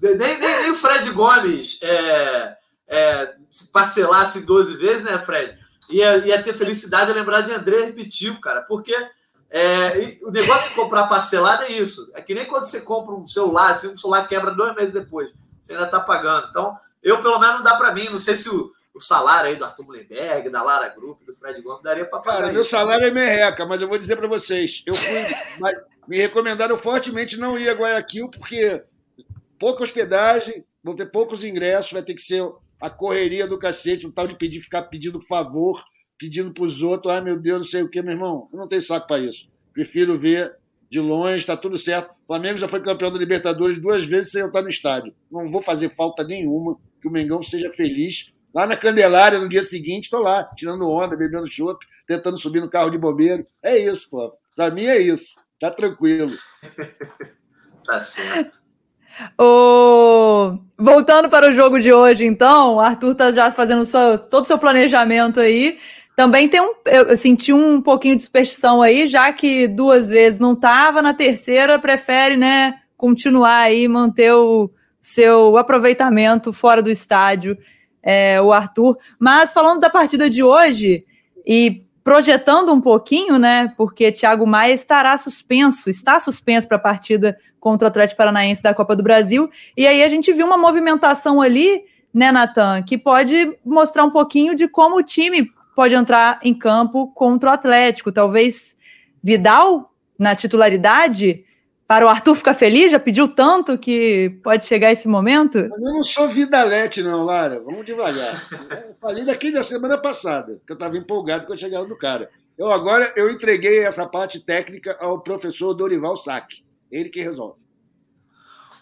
Nem, nem, nem, o Fred Gomes é, é, se parcelasse 12 vezes, né, Fred? Ia, ia ter felicidade de lembrar de André Pitico, cara. Porque é, o negócio de comprar parcelado é isso. É que nem quando você compra um celular, assim, um celular quebra dois meses depois. Você ainda está pagando. Então, eu, pelo menos, não dá para mim. Não sei se o, o, salário aí do Arthur Mullenberg, da Lara Group, do Fred Gomes, daria para pagar. Cara, isso. meu salário é merreca, mas eu vou dizer para vocês. Eu fui. me recomendaram fortemente não ir a Guayaquil, porque pouca hospedagem, vão ter poucos ingressos, vai ter que ser a correria do cacete, o tal de pedir, ficar pedindo favor pedindo para os outros, ai meu Deus, não sei o que, meu irmão, eu não tenho saco para isso. Prefiro ver de longe, está tudo certo. O Flamengo já foi campeão da Libertadores duas vezes sem eu estar no estádio. Não vou fazer falta nenhuma que o Mengão seja feliz. Lá na Candelária, no dia seguinte, estou lá, tirando onda, bebendo chopp, tentando subir no carro de bombeiro. É isso, pô. Para mim é isso. Tá tranquilo. tá certo. O... Voltando para o jogo de hoje, então, o Arthur tá já fazendo seu, todo o seu planejamento aí. Também tem um. Eu senti um pouquinho de superstição aí, já que duas vezes não estava, na terceira prefere, né, continuar aí, manter o seu aproveitamento fora do estádio, é, o Arthur. Mas falando da partida de hoje e projetando um pouquinho, né, porque Thiago Maia estará suspenso, está suspenso para a partida contra o Atlético Paranaense da Copa do Brasil. E aí a gente viu uma movimentação ali, né, Natan, que pode mostrar um pouquinho de como o time pode entrar em campo contra o Atlético. Talvez Vidal na titularidade para o Arthur ficar feliz, já pediu tanto que pode chegar esse momento? Mas eu não sou Vidalete, não, Lara. Vamos devagar. Eu falei daqui da semana passada, que eu estava empolgado com a chegada do cara. Eu agora eu entreguei essa parte técnica ao professor Dorival Sack. Ele que resolve.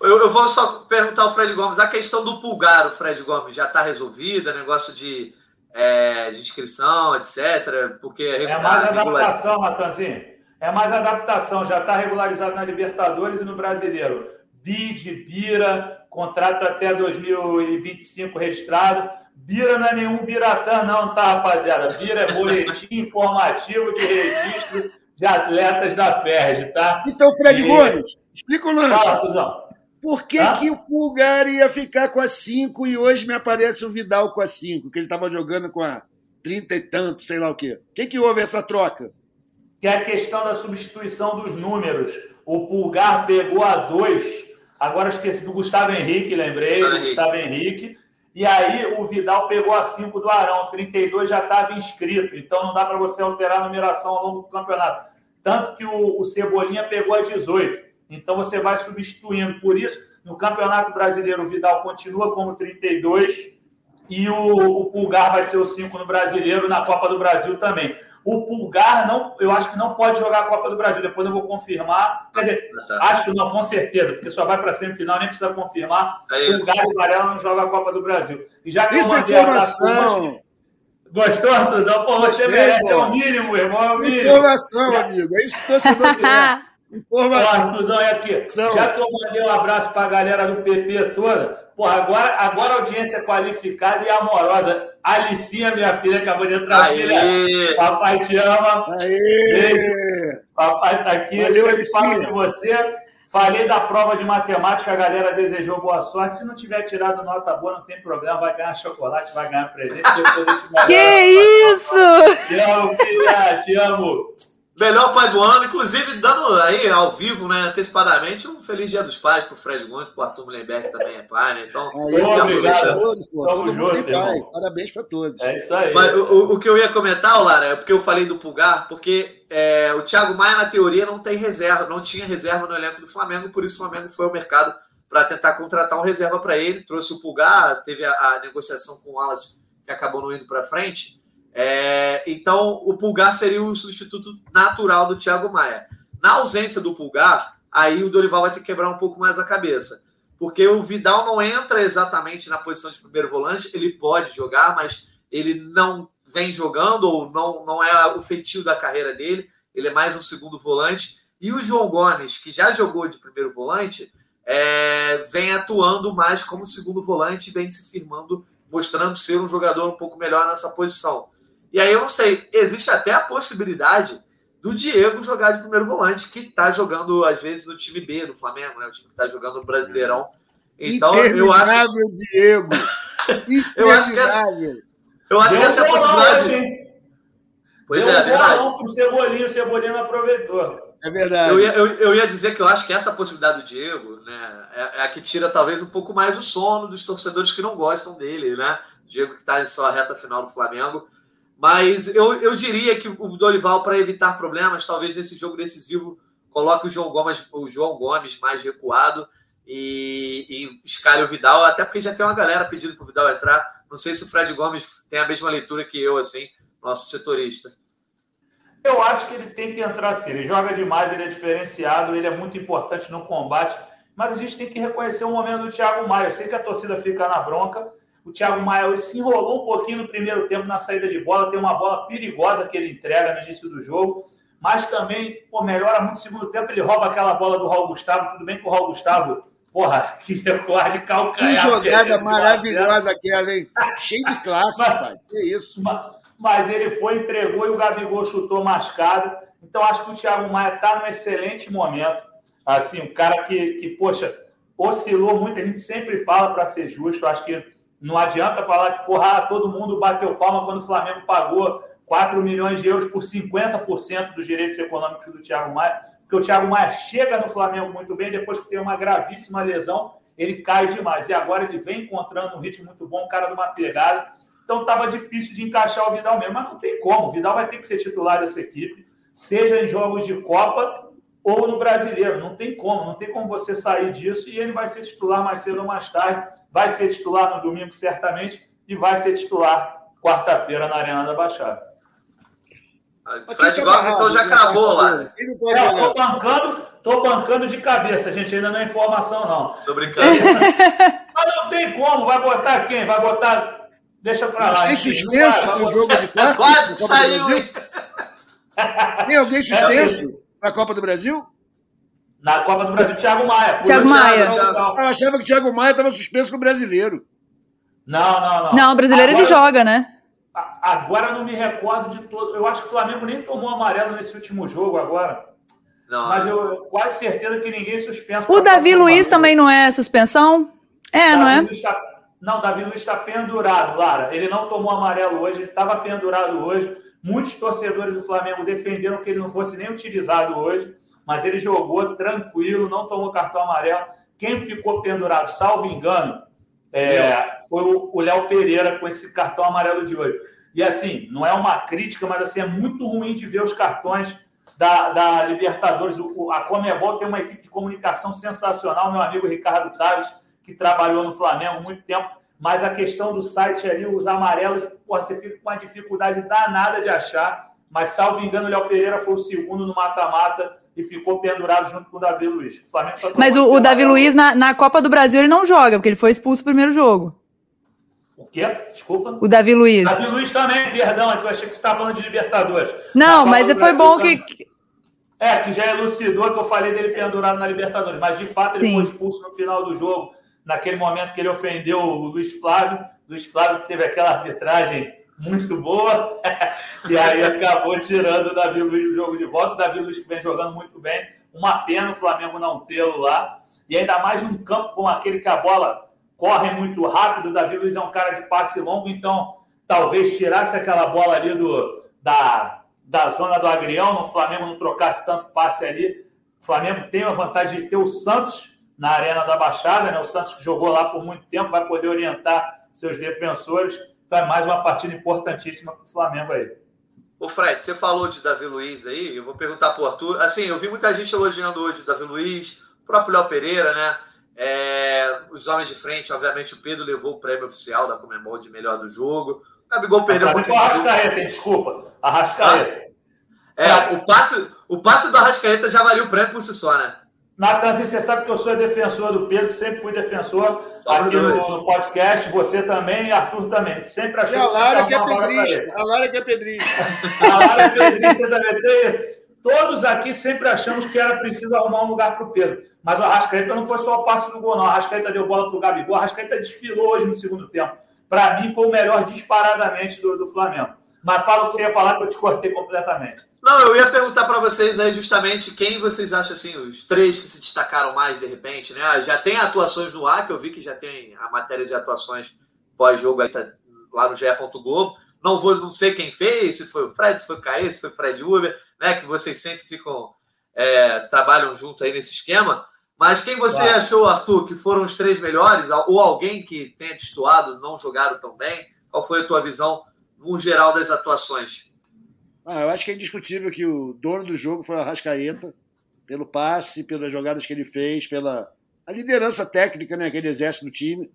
Eu, eu vou só perguntar ao Fred Gomes, a questão do pulgar, o Fred Gomes, já está resolvida, negócio de é, de inscrição, etc. Porque é mais adaptação, Matanzinho. É mais adaptação. Já está regularizado na Libertadores e no Brasileiro. BID, Bira, contrato até 2025 registrado. Bira não é nenhum Biratã, não, tá, rapaziada? Bira é boletim informativo de registro de atletas da FERJ, tá? Então, Fred e... Gomes, explica o lance. Fala, Cusão. Por que, que o Pulgar ia ficar com a 5 e hoje me aparece o Vidal com a 5, que ele estava jogando com a 30 e tanto, sei lá o quê? O que, que houve essa troca? Que é a questão da substituição dos números. O Pulgar pegou a 2, agora esqueci do Gustavo Henrique, lembrei, Gustavo, Gustavo Henrique. E aí o Vidal pegou a 5 do Arão, 32 já estava inscrito, então não dá para você alterar a numeração ao longo do campeonato. Tanto que o, o Cebolinha pegou a 18. Então você vai substituindo. Por isso, no Campeonato Brasileiro, o Vidal continua como 32 e o, o Pulgar vai ser o 5 no Brasileiro, na Copa do Brasil também. O Pulgar, não, eu acho que não pode jogar a Copa do Brasil. Depois eu vou confirmar. Quer dizer, acho não, com certeza, porque só vai para semifinal, nem precisa confirmar. É Pulgar e Varela não jogam a Copa do Brasil. E já que Isso mandei é informação. Gostou, Artuzão? Pô, você Gostei, merece, pô. é o mínimo, irmão, é o mínimo. Informação, amigo. É isso que o torcedor. Informação. Ó, Artuzão, olha aqui. Já que eu mandei um abraço para a galera do PP toda, pô, agora, agora audiência qualificada e amorosa. Alicinha, minha filha, acabou de entrar aqui, né? Papai te ama. Aê! Papai tá aqui, Valeu, falo de você. Falei da prova de matemática, a galera desejou boa sorte. Se não tiver tirado nota boa, não tem problema, vai ganhar chocolate, vai ganhar presente. que isso! Te amo, filha, te amo. Melhor pai do ano, inclusive dando aí ao vivo, né, antecipadamente, um feliz dia dos pais pro Fred Gomes, pro Arthur Mullenberg também é pai, né? Então, aí, obrigado. Todos, pô, todo mundo tem pai. Parabéns para todos. É isso aí. Mas o, o, que eu ia comentar, Lara, é porque eu falei do Pulgar, porque é, o Thiago Maia, na teoria, não tem reserva, não tinha reserva no elenco do Flamengo, por isso o Flamengo foi ao mercado para tentar contratar um reserva para ele, trouxe o Pulgar, teve a, a negociação com o Wallace, que acabou não indo para frente. É, então, o Pulgar seria o substituto natural do Thiago Maia. Na ausência do Pulgar, aí o Dorival vai ter que quebrar um pouco mais a cabeça. Porque o Vidal não entra exatamente na posição de primeiro volante, ele pode jogar, mas ele não vem jogando, ou não, não é o feitio da carreira dele, ele é mais um segundo volante. E o João Gomes, que já jogou de primeiro volante, é, vem atuando mais como segundo volante, vem se firmando, mostrando ser um jogador um pouco melhor nessa posição. E aí eu não sei, existe até a possibilidade do Diego jogar de primeiro volante, que está jogando, às vezes, no time B do Flamengo, né? O time que está jogando no Brasileirão. Então, eu acho. Diego! eu acho que essa, eu acho que essa é a possibilidade. Pois Deu é, é verdade. Um Cebolinha, o Cebolinha não aproveitou. É verdade. Eu ia, eu, eu ia, dizer que eu acho que essa possibilidade do Diego né, é, é, a que tira talvez um pouco mais o sono dos torcedores que não gostam dele, né? Diego que está em sua reta final do Flamengo. Mas eu, eu diria que o Dorival, para evitar problemas, talvez nesse jogo decisivo, coloque o João Gomes, o João Gomes mais recuado e, e escalhe o Vidal, até porque já tem uma galera pedindo para o Vidal entrar. Não sei se o Fred Gomes tem a mesma leitura que eu, assim, nosso setorista. Eu acho que ele tem que entrar sim. Ele joga demais, ele é diferenciado, ele é muito importante no combate. Mas a gente tem que reconhecer o momento do Thiago Maia. Eu sei que a torcida fica na bronca, o Thiago Maia se enrolou um pouquinho no primeiro tempo na saída de bola, tem uma bola perigosa que ele entrega no início do jogo, mas também pô, melhora muito no segundo tempo. Ele rouba aquela bola do Raul Gustavo. Tudo bem que o Raul Gustavo, porra, que recuar de calcanhar. Que jogada maravilhosa aquela, hein? Cheio de classe, mas, pai. Que isso. Mas, mas ele foi, entregou e o Gabigol chutou mascado. Então acho que o Thiago Maia está num excelente momento. Assim, um cara que, que, poxa, oscilou muito. A gente sempre fala para ser justo. Acho que não adianta falar que, porra, todo mundo bateu palma quando o Flamengo pagou 4 milhões de euros por 50% dos direitos econômicos do Thiago Maia, porque o Thiago Maia chega no Flamengo muito bem, depois que tem uma gravíssima lesão, ele cai demais. E agora ele vem encontrando um ritmo muito bom, cara de uma pegada. Então estava difícil de encaixar o Vidal mesmo, mas não tem como. O Vidal vai ter que ser titular dessa equipe, seja em jogos de Copa ou no Brasileiro. Não tem como, não tem como você sair disso e ele vai ser titular mais cedo ou mais tarde vai ser titular no domingo, certamente, e vai ser titular quarta-feira na Arena da Baixada. Fred Gomes, então, já cravou lá. É, tô bancando, tô bancando de cabeça, gente. Ainda não é informação, não. Tô brincando. Mas não tem como. Vai botar quem? Vai botar. Deixa pra lá. Tem suspenso no jogo de quarta? Quase que saiu. Tem alguém suspenso na Copa do Brasil? Na Copa do Brasil, Thiago Maia. Thiago Maia. Eu achava que o Thiago Maia estava suspenso no brasileiro. Não, não, não. Não, o brasileiro Agora, ele joga, né? Agora não me recordo de todo. Eu acho que o Flamengo nem tomou amarelo nesse último jogo agora. Não, mas eu quase certeza que ninguém suspenso. O Davi Luiz também não é suspensão? É, Davi não é? Está... Não, Davi Luiz está pendurado, Lara. Ele não tomou amarelo hoje, ele estava pendurado hoje. Muitos torcedores do Flamengo defenderam que ele não fosse nem utilizado hoje mas ele jogou tranquilo, não tomou cartão amarelo. Quem ficou pendurado, salvo engano, é, foi o Léo Pereira com esse cartão amarelo de hoje. E assim, não é uma crítica, mas assim, é muito ruim de ver os cartões da, da Libertadores. O, a Comebol tem uma equipe de comunicação sensacional, meu amigo Ricardo Taves, que trabalhou no Flamengo há muito tempo. Mas a questão do site ali, os amarelos, porra, você fica com uma dificuldade danada de achar. Mas, salvo engano, o Léo Pereira foi o segundo no mata-mata e ficou pendurado junto com o Davi Luiz. O Mas o, o Davi Luiz, na, na Copa do Brasil, ele não joga, porque ele foi expulso no primeiro jogo. O quê? Desculpa. O Davi Luiz. Davi Luiz também, perdão, é eu achei que você estava falando de Libertadores. Não, mas foi bom que. É, que já elucidou que eu falei dele pendurado na Libertadores, mas de fato ele Sim. foi expulso no final do jogo, naquele momento que ele ofendeu o Luiz Flávio. Luiz Flávio que teve aquela arbitragem muito boa. e aí acabou tirando o Davi Luiz do jogo de volta. O Davi Luiz que vem jogando muito bem. Uma pena o Flamengo não tê-lo lá. E ainda mais num campo como aquele que a bola corre muito rápido. O Davi Luiz é um cara de passe longo, então talvez tirasse aquela bola ali do, da, da zona do agrião, o Flamengo não trocasse tanto passe ali. O Flamengo tem a vantagem de ter o Santos na Arena da Baixada, né? O Santos que jogou lá por muito tempo vai poder orientar seus defensores. Então é mais uma partida importantíssima para o Flamengo aí. Ô Fred, você falou de Davi Luiz aí, eu vou perguntar para o Arthur. Assim, eu vi muita gente elogiando hoje o Davi Luiz, o próprio Léo Pereira, né? É, os homens de frente, obviamente, o Pedro levou o prêmio oficial da Comembol de melhor do jogo. O Gabigol perdeu um pouquinho. Arrascaeta, hein? desculpa. Arrascaeta. Ah, é, o passe, o passe do Arrascaeta já valeu o prêmio por si só, né? Natan, você sabe que eu sou defensor do Pedro, sempre fui defensor aqui no, no, podcast, você também e Arthur também. Sempre achei e a Lara que é pedrista. A Lara que é pedrista. a Lara é pedrista também. Tem Todos aqui sempre achamos que era preciso arrumar um lugar para o Pedro. Mas o Arrascaeta não foi só o passe no gol, não. O Arrascaeta deu bola para o Gabigol. O Arrascaeta desfilou hoje no segundo tempo. Para mim, foi o melhor disparadamente do, do Flamengo. Mas fala o que você ia falar que eu te cortei completamente. Não, eu ia perguntar para vocês aí justamente quem vocês acham assim, os três que se destacaram mais de repente, né? Já tem atuações no ar, que eu vi que já tem a matéria de atuações pós-jogo tá lá no GE. Globo. Não vou, não sei quem fez, se foi o Fred, se foi o Caê, se foi o Fred Uber, né? Que vocês sempre ficam, é, trabalham junto aí nesse esquema. Mas quem você claro. achou, Arthur, que foram os três melhores? Ou alguém que tenha destoado, não jogaram tão bem? Qual foi a tua visão no geral das atuações? Ah, eu acho que é indiscutível que o dono do jogo foi o Arrascaeta, pelo passe, pelas jogadas que ele fez, pela a liderança técnica né, que ele exerce no time.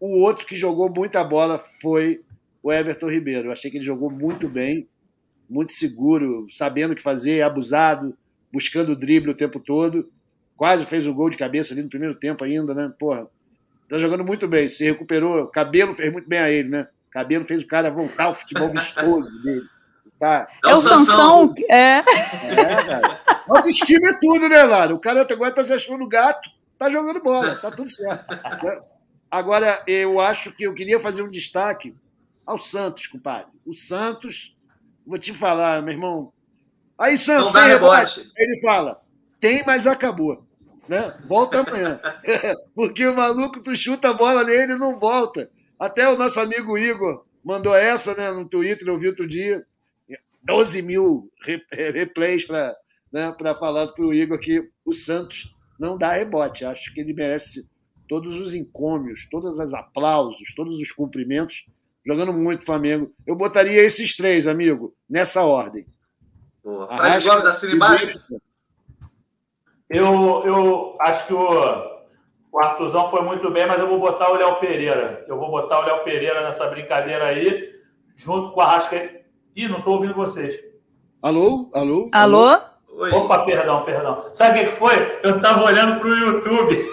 O outro que jogou muita bola foi o Everton Ribeiro. Eu achei que ele jogou muito bem, muito seguro, sabendo o que fazer, abusado, buscando o drible o tempo todo. Quase fez o gol de cabeça ali no primeiro tempo ainda, né? Porra, tá jogando muito bem, se recuperou. Cabelo fez muito bem a ele, né? Cabelo fez o cara voltar ao futebol vistoso dele. Tá. É o Sansão. É. é, cara. Autoestima é tudo, né, Lara? O cara agora tá se achando gato, tá jogando bola, tá tudo certo. Agora, eu acho que eu queria fazer um destaque ao Santos, compadre. O Santos, vou te falar, meu irmão. Aí, Santos, tem rebote. Ele fala, tem, mas acabou. Né? Volta amanhã. Porque o maluco, tu chuta a bola nele e não volta. Até o nosso amigo Igor mandou essa né, no Twitter, eu vi outro dia. 12 mil replays para né, falar para o Igor que o Santos não dá rebote. Acho que ele merece todos os encômios, todos os aplausos, todos os cumprimentos. Jogando muito Flamengo. Eu botaria esses três, amigo, nessa ordem. Boa. Fred Gomes assina embaixo? Eu, eu acho que o o Artuzão foi muito bem, mas eu vou botar o Léo Pereira. Eu vou botar o Léo Pereira nessa brincadeira aí, junto com a Rascaeta. Ih, não estou ouvindo vocês. Alô? Alô? Alô? Oi. Opa, perdão, perdão. Sabe o que foi? Eu estava olhando para o YouTube.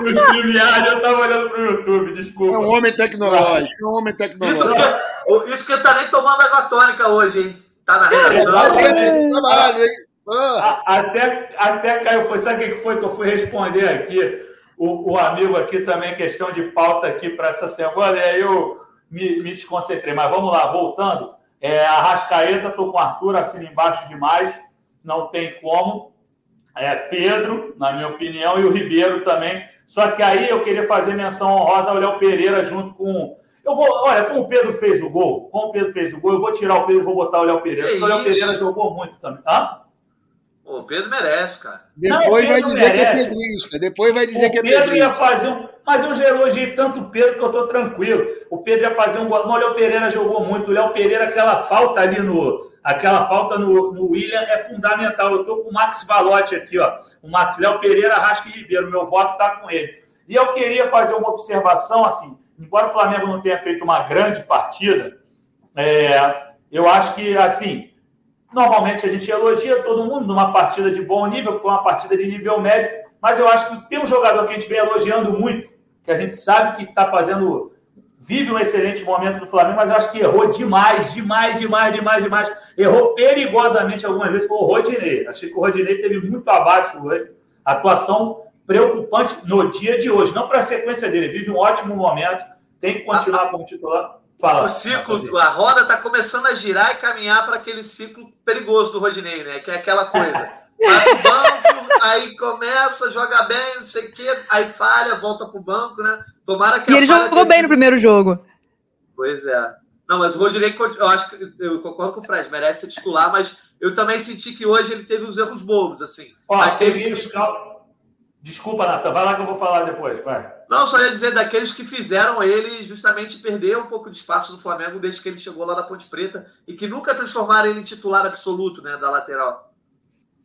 eu estava olhando para o YouTube, desculpa. É um homem tecnológico, é um homem tecnológico. Isso que, isso que tá nem tomando água tônica hoje, hein? Tá na redação. É, trabalho, hein? Ah. Até, até caiu, foi, sabe o que foi que eu fui responder aqui? O, o amigo aqui também, questão de pauta aqui para essa semana, e aí eu me, me desconcentrei. Mas vamos lá, voltando. É, a Rascaeta, estou com o Arthur, assim embaixo demais, não tem como. É, Pedro, na minha opinião, e o Ribeiro também. Só que aí eu queria fazer menção honrosa ao Léo Pereira junto com. Eu vou, olha, como o Pedro fez o gol, como o Pedro fez o gol, eu vou tirar o Pedro e vou botar o Léo Pereira. Porque o Léo Pereira jogou muito também. Hã? O Pedro merece, cara. Depois não, vai dizer merece. que é pedrista. Depois vai dizer o que é Pedro pedrista. ia fazer um. Mas eu já elogiei tanto o Pedro que eu tô tranquilo. O Pedro ia fazer um gol. o Léo Pereira jogou muito. O Léo Pereira, aquela falta ali no. Aquela falta no, no William é fundamental. Eu tô com o Max Valotti aqui, ó. O Max Léo Pereira, Rasca e Ribeiro. Meu voto tá com ele. E eu queria fazer uma observação, assim, embora o Flamengo não tenha feito uma grande partida, é, eu acho que, assim, Normalmente a gente elogia todo mundo numa partida de bom nível, que foi uma partida de nível médio, mas eu acho que tem um jogador que a gente vem elogiando muito, que a gente sabe que está fazendo, vive um excelente momento no Flamengo, mas eu acho que errou demais, demais, demais, demais, demais. Errou perigosamente algumas vezes, foi o Rodinei. Achei que o Rodinei teve muito abaixo hoje. Atuação preocupante no dia de hoje, não para a sequência dele. Vive um ótimo momento, tem que continuar como titular. Fala, o ciclo, a roda está começando a girar e caminhar para aquele ciclo perigoso do Rodinei, né? Que é aquela coisa. Vai pro banco, aí começa, joga bem, não sei o quê, aí falha, volta pro banco, né? Tomara que E ele jogou bem no primeiro jogo. Pois é. Não, mas o Rodinei, eu acho que eu concordo com o Fred, merece ser titular, mas eu também senti que hoje ele teve uns erros bobos, assim. Ó, aqueles que... Desculpa, Natan, vai lá que eu vou falar depois, vai. Não, só ia dizer daqueles que fizeram ele justamente perder um pouco de espaço no Flamengo desde que ele chegou lá da Ponte Preta e que nunca transformaram ele em titular absoluto, né, da lateral.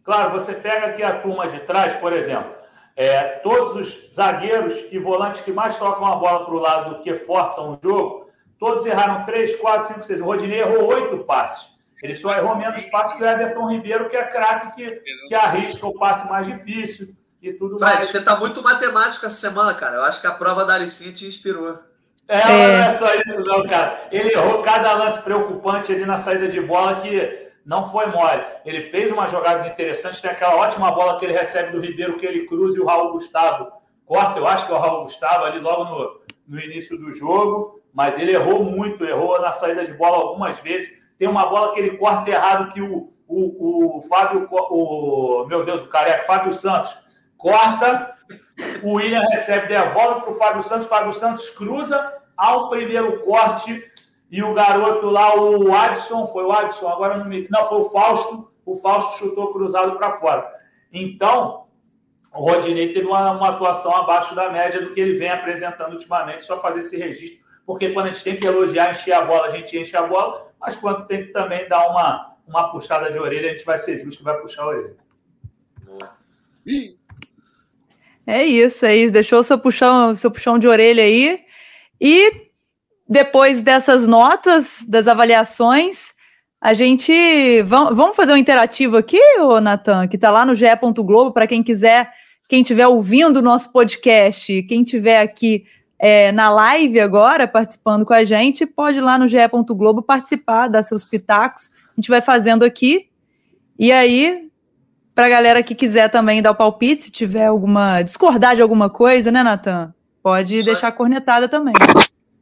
Claro, você pega aqui a turma de trás, por exemplo, é, todos os zagueiros e volantes que mais tocam a bola para o lado do que forçam o jogo, todos erraram 3, 4, 5, 6. O Rodinei errou 8 passes. Ele só errou menos passes que o Everton Ribeiro, que é craque, que, que arrisca o passe mais difícil e tudo Fred, mais. você está muito matemático essa semana, cara. Eu acho que a prova da Alicinha te inspirou. É, é, não é só isso, não, cara. Ele errou cada lance preocupante ali na saída de bola que não foi mole. Ele fez umas jogadas interessantes, tem aquela ótima bola que ele recebe do Ribeiro, que ele cruza e o Raul Gustavo corta, eu acho que é o Raul Gustavo ali logo no, no início do jogo, mas ele errou muito, errou na saída de bola algumas vezes. Tem uma bola que ele corta errado que o, o, o Fábio, o meu Deus, o careca, Fábio Santos, corta, o William recebe, devolve para o Fábio Santos, Fábio Santos cruza ao primeiro corte e o garoto lá, o Adson, foi o Adson, agora não me. Não, foi o Fausto. O Fausto chutou cruzado para fora. Então, o Rodinei teve uma, uma, atuação abaixo da média do que ele vem apresentando ultimamente, só fazer esse registro, porque quando a gente tem que elogiar, encher a bola, a gente enche a bola, mas quando tem que também dar uma, uma puxada de orelha, a gente vai ser justo e vai puxar a orelha. É isso, é isso. Deixou seu puxão, seu puxão de orelha aí. E depois dessas notas, das avaliações, a gente. Vamos fazer um interativo aqui, ô Natan, que está lá no GE. Globo, para quem quiser, quem estiver ouvindo o nosso podcast, quem estiver aqui é, na live agora, participando com a gente, pode ir lá no GE. Globo participar, dar seus pitacos. A gente vai fazendo aqui. E aí, para a galera que quiser também dar o palpite, se tiver alguma. discordar de alguma coisa, né, Natan? Pode Isso deixar é. cornetada também.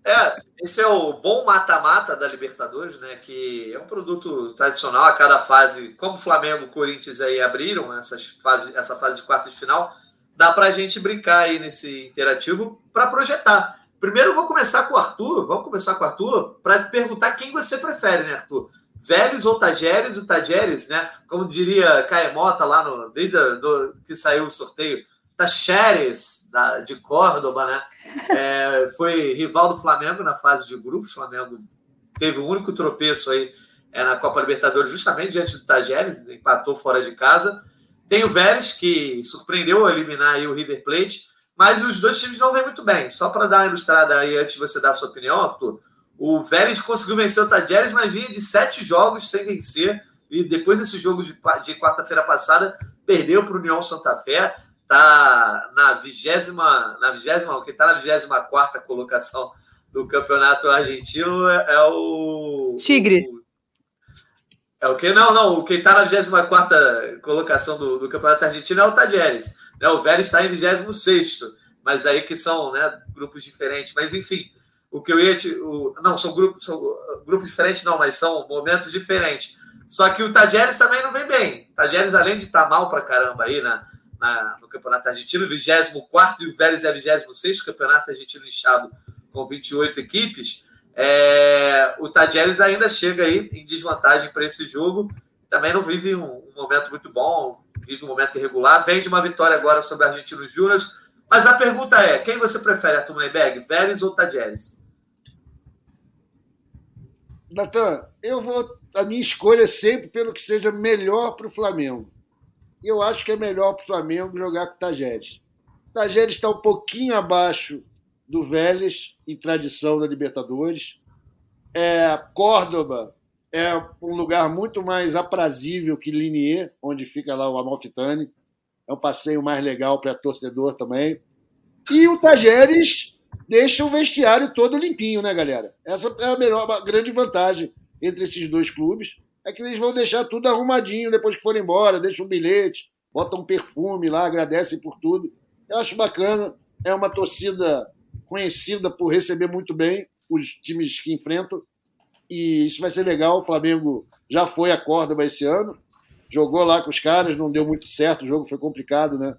É, esse é o bom mata-mata da Libertadores, né? Que é um produto tradicional a cada fase, como Flamengo Corinthians aí abriram essas fase, essa fase de quarta de final, dá para a gente brincar aí nesse interativo para projetar. Primeiro vou começar com o Arthur, vamos começar com o Arthur, para perguntar quem você prefere, né, Arthur? Velhos ou Tajeres ou Tajeres, né? Como diria Caemota lá no, desde a, do, que saiu o sorteio, Tacheres, da, de Córdoba, né? É, foi rival do Flamengo na fase de grupos. O Flamengo teve o um único tropeço aí é, na Copa Libertadores, justamente diante do Tajeres, empatou fora de casa. Tem o Vélez, que surpreendeu a eliminar aí o River Plate, mas os dois times não vêm muito bem. Só para dar uma ilustrada aí, antes de você dar a sua opinião, Arthur, o Vélez conseguiu vencer o Tajeres, mas vinha de sete jogos sem vencer, e depois desse jogo de, de quarta-feira passada, perdeu para o União Santa Fé está na vigésima, na vigésima, quem está na vigésima quarta colocação do campeonato argentino é, é o Tigre. O, é o que? Não, não. Quem está na 24 colocação do, do, campeonato argentino é o Tajeres. Né? O Vélez está em 26, mas aí que são né, grupos diferentes. Mas enfim, o que eu ia te. O, não, são grupos, são grupos diferentes, não, mas são momentos diferentes. Só que o Tajeres também não vem bem. O Tajeres, além de estar tá mal para caramba aí, né? Na, no Campeonato Argentino, 24 e o Vélez é 26, Campeonato Argentino inchado com 28 equipes. É, o Tadjeres ainda chega aí em desvantagem para esse jogo. Também não vive um, um, momento muito bom, vive um momento irregular. Vem de uma vitória agora sobre o Argentino Júnior. Mas a pergunta é: quem você prefere, Arthur Meiberg, Vélez ou Tadjeres? Natan, eu vou. A minha escolha é sempre pelo que seja melhor para o Flamengo eu acho que é melhor para o Flamengo jogar com o Tajeres. O Tajeres está um pouquinho abaixo do Vélez em tradição da Libertadores. É, Córdoba é um lugar muito mais aprazível que Linier, onde fica lá o Amalfitani. É um passeio mais legal para torcedor também. E o Tajeres deixa o vestiário todo limpinho, né, galera? Essa é a melhor, a grande vantagem entre esses dois clubes é que eles vão deixar tudo arrumadinho depois que forem embora, deixam um bilhete, botam um perfume lá, agradecem por tudo. Eu acho bacana, é uma torcida conhecida por receber muito bem. os times que enfrentam. E isso vai ser legal. O Flamengo já foi a Córdoba esse ano, jogou lá com os caras, não deu muito certo, o jogo foi complicado, né?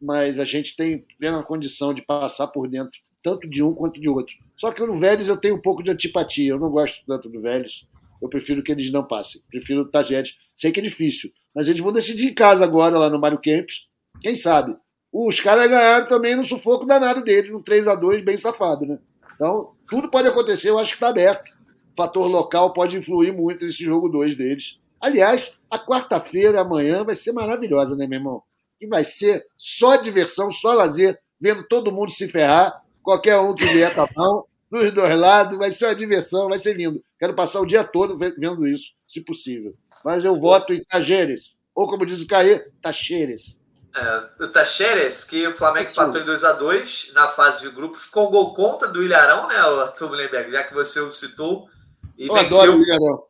Mas a gente tem plena condição de passar por dentro, tanto de um quanto de outro. Só que no Vélez eu tenho um pouco de antipatia, eu não gosto tanto do Vélez. Eu prefiro que eles não passem. Prefiro o Tagete. Sei que é difícil, mas eles vão decidir em casa agora, lá no Mário Kempis. Quem sabe? Os caras ganharam também no sufoco danado deles, no 3 a 2 bem safado, né? Então, tudo pode acontecer, eu acho que está aberto fator local pode influir muito nesse jogo 2 deles. Aliás, a quarta-feira, amanhã, vai ser maravilhosa, né, meu irmão? E vai ser só diversão, só lazer, vendo todo mundo se ferrar, qualquer um que vier tá bom, dos dois lados, vai ser uma diversão, vai ser lindo. Quero passar o dia todo vendo isso, se possível. Mas eu voto em Tajeres, ou como diz o Caê, Tacheres. É, o Tacheres, que o Flamengo empatou em 2x2 na fase de grupos, com gol contra do Ilharão, né, Arthur Mullenberg, já que você o citou. E Eu venceu... adoro o Ilharão.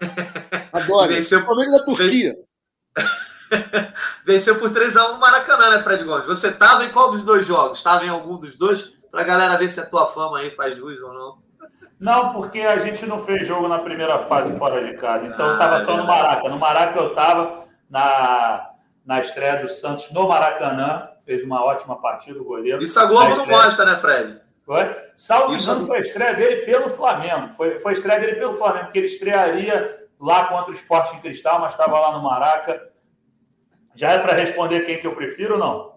Adoro. venceu... O Flamengo da Turquia. venceu por 3x1 no Maracanã, né, Fred Gomes? Você estava em qual dos dois jogos? Estava em algum dos dois? Para a galera ver se a tua fama aí faz jus ou não. Não, porque a gente não fez jogo na primeira fase fora de casa. Então ah, eu estava só no Maraca. No Maraca eu estava na, na estreia do Santos no Maracanã. Fez uma ótima partida o goleiro. Isso a Globo não mostra, né, Fred? Foi? Salvo Isso... engano, foi a estreia dele pelo Flamengo. Foi, foi a estreia dele pelo Flamengo, porque ele estrearia lá contra o Esporte em Cristal, mas estava lá no Maraca. Já é para responder quem que eu prefiro ou não?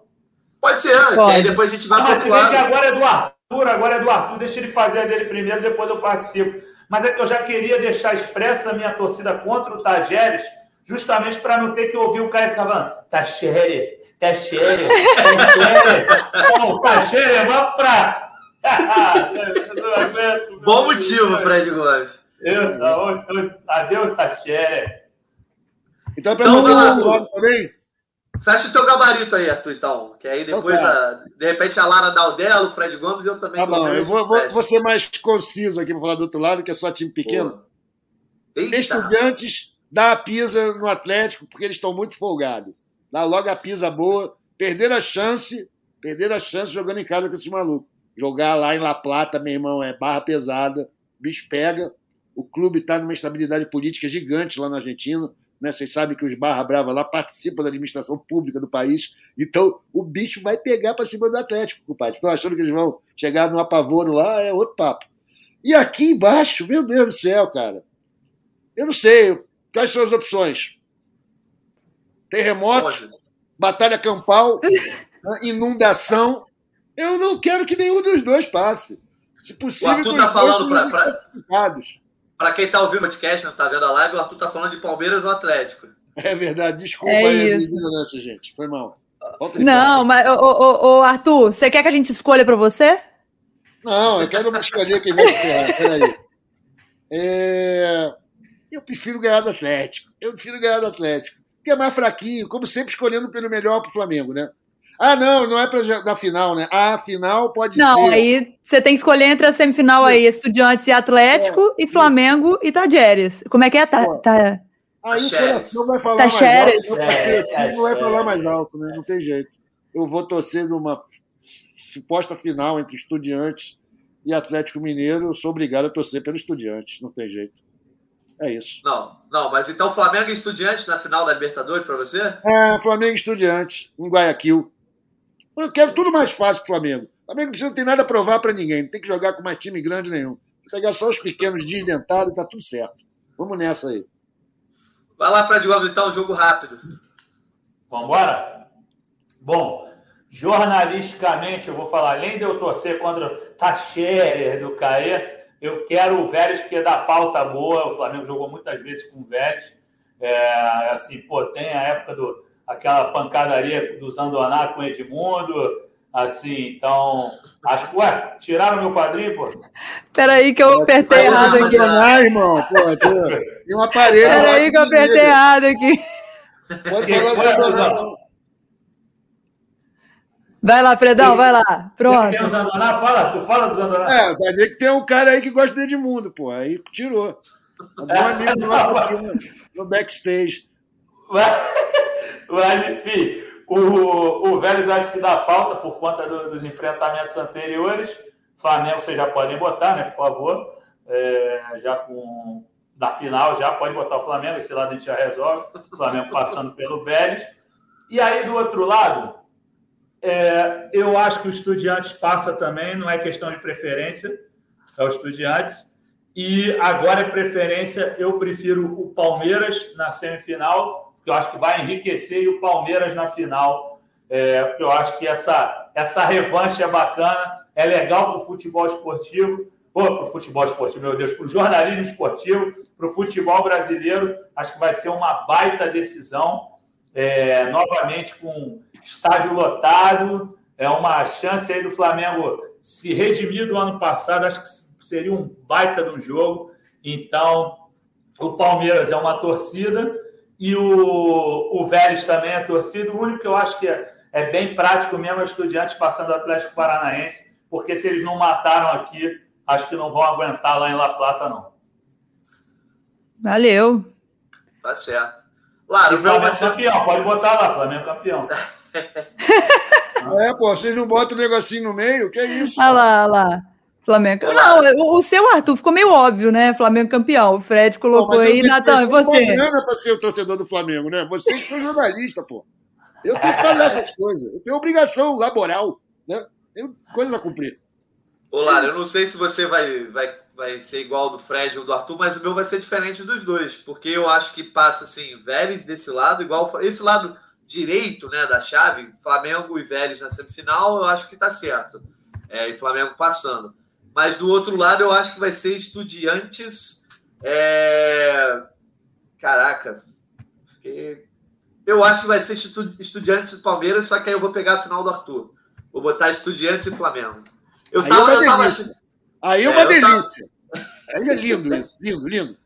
Pode ser, Pode. aí depois a gente vai ah, mas para que agora é do Arthur, agora é do Arthur. Deixa ele fazer a dele primeiro, depois eu participo. Mas é que eu já queria deixar expressa a minha torcida contra o Tajeres, justamente para não ter que ouvir o Caio ficar falando Tajeres, Tajeres, Tajeres. Bom, Tajeres, vamos para Bom motivo, Fred Gomes. Adeus, Tachera. Então, para então, fazer também. Fecha o teu gabarito aí, Arthur, então. Que aí depois, então, tá. a, de repente, a Lara dá o Fred Gomes e eu também. Tá bom, eu vou, vou, vou, ser mais conciso aqui para falar do outro lado, que é só time pequeno. Estudiantes dá a pisa no Atlético, porque eles estão muito folgados. Dá logo a pisa boa. Perderam a chance, perderam a chance jogando em casa com esses malucos. Jogar lá em La Plata, meu irmão, é barra pesada, o bicho pega. O clube está numa estabilidade política gigante lá na Argentina. Né? Vocês sabem que os Barra Brava lá participam da administração pública do país. Então, o bicho vai pegar para cima do Atlético, compadre. Estão achando que eles vão chegar no apavoro lá? É outro papo. E aqui embaixo, meu Deus do céu, cara. Eu não sei. Quais são as opções? Terremoto, batalha campal, né? inundação eu não quero que nenhum dos dois passe. Se possível, o Arthur tá falando para quem está ouvindo o podcast, não está vendo a live, o Arthur está falando de Palmeiras ou Atlético. É verdade, desculpa é aí isso. a gente. Foi mal. Não, mas, ô, ô, ô, Arthur, você quer que a gente escolha para você? Não, eu quero me escolher quem vai escolher. Peraí. É... Eu prefiro ganhar do Atlético. Eu prefiro ganhar do Atlético. Porque é mais fraquinho, como sempre escolhendo pelo melhor para o Flamengo, né? Ah, não, não é para da final, né? A final pode não, ser. Não, aí você tem que escolher entre a semifinal aí, Estudiantes e Atlético, é, e Flamengo isso. e Tajeres. Como é que é? Tá, tá... Aí o coração vai falar mais alto. O é, não vai falar mais alto, né? Não tem jeito. Eu vou torcer numa suposta final entre Estudiantes e Atlético Mineiro. Eu sou obrigado a torcer pelo Estudiantes. Não tem jeito. É isso. Não, não, mas então Flamengo e Estudiantes na final da Libertadores para você? É, Flamengo e Estudiantes, em Guayaquil. Eu quero tudo mais fácil para o Flamengo. O Flamengo não tem nada a provar para ninguém. Não tem que jogar com mais time grande nenhum. Pegar só os pequenos de inventado e tá tudo certo. Vamos nessa aí. Vai lá, Fred Gomes, então, jogo rápido. Vamos embora? Bom, jornalisticamente, eu vou falar, além de eu torcer contra o Tacherer do Caê, eu quero o Vélez, porque é da pauta boa. O Flamengo jogou muitas vezes com o Vélez. É, assim, pô, tem a época do aquela pancadaria do Zandoná com o Edmundo, assim, então. Acho que, ué, tiraram meu quadrinho, pô. Peraí que eu apertei errado aqui. Zandoná, irmão, pô, tem um aparelho. Peraí que eu apertei errado aqui. Pode falar Zandoná, Vai lá, Fredão, vai lá. Pronto. Tem o Zandoná? Fala, tu fala do Zandoná. É, vai ver que tem um cara aí que gosta do Edmundo, pô. Aí tirou. Um amigo nosso aqui no, no backstage. Mas, enfim, o, o Vélez acho que dá pauta por conta do, dos enfrentamentos anteriores. Flamengo vocês já podem botar, né? Por favor. É, já com da final, já pode botar o Flamengo, esse lado a gente já resolve. Flamengo passando pelo Vélez. E aí, do outro lado, é, eu acho que o Estudiantes passa também, não é questão de preferência, é o Estudiantes. E agora é preferência, eu prefiro o Palmeiras na semifinal, que eu acho que vai enriquecer, e o Palmeiras na final, é, porque eu acho que essa, essa revanche é bacana, é legal para o futebol esportivo, para o futebol esportivo, meu Deus, para o jornalismo esportivo, para o futebol brasileiro, acho que vai ser uma baita decisão, é, novamente com estádio lotado, é uma chance aí do Flamengo se redimir do ano passado, acho que seria um baita de um jogo. Então, o Palmeiras é uma torcida e o, o Vélez também é torcida. O único que eu acho que é, é bem prático mesmo é o Estudiantes passando o Atlético Paranaense, porque se eles não mataram aqui, acho que não vão aguentar lá em La Plata, não. Valeu. Tá certo. Claro, o Flamengo ser... campeão, pode botar lá, Flamengo campeão. é, pô, vocês não botam o negocinho no meio? Que é isso? Olha lá, olha lá. Flamengo. Não, o seu Arthur ficou meio óbvio, né? Flamengo campeão. O Fred colocou não, aí, Natan, você. Não grana para ser o torcedor do Flamengo, né? Você que foi jornalista, pô. Eu tenho que falar essas coisas. Eu tenho obrigação laboral, né? Tenho coisas a cumprir. Olá, eu não sei se você vai, vai, vai ser igual do Fred ou do Arthur, mas o meu vai ser diferente dos dois, porque eu acho que passa assim, Vélez desse lado, igual esse lado direito né, da chave, Flamengo e Vélez na semifinal, eu acho que tá certo. É, e Flamengo passando. Mas do outro lado, eu acho que vai ser Estudiantes. É... Caraca. Eu acho que vai ser Estudiantes e Palmeiras, só que aí eu vou pegar a final do Arthur. Vou botar Estudiantes e Flamengo. Eu aí tava, é uma eu tava assim... Aí é uma é, delícia. Tava... Aí é lindo isso. Lindo, lindo.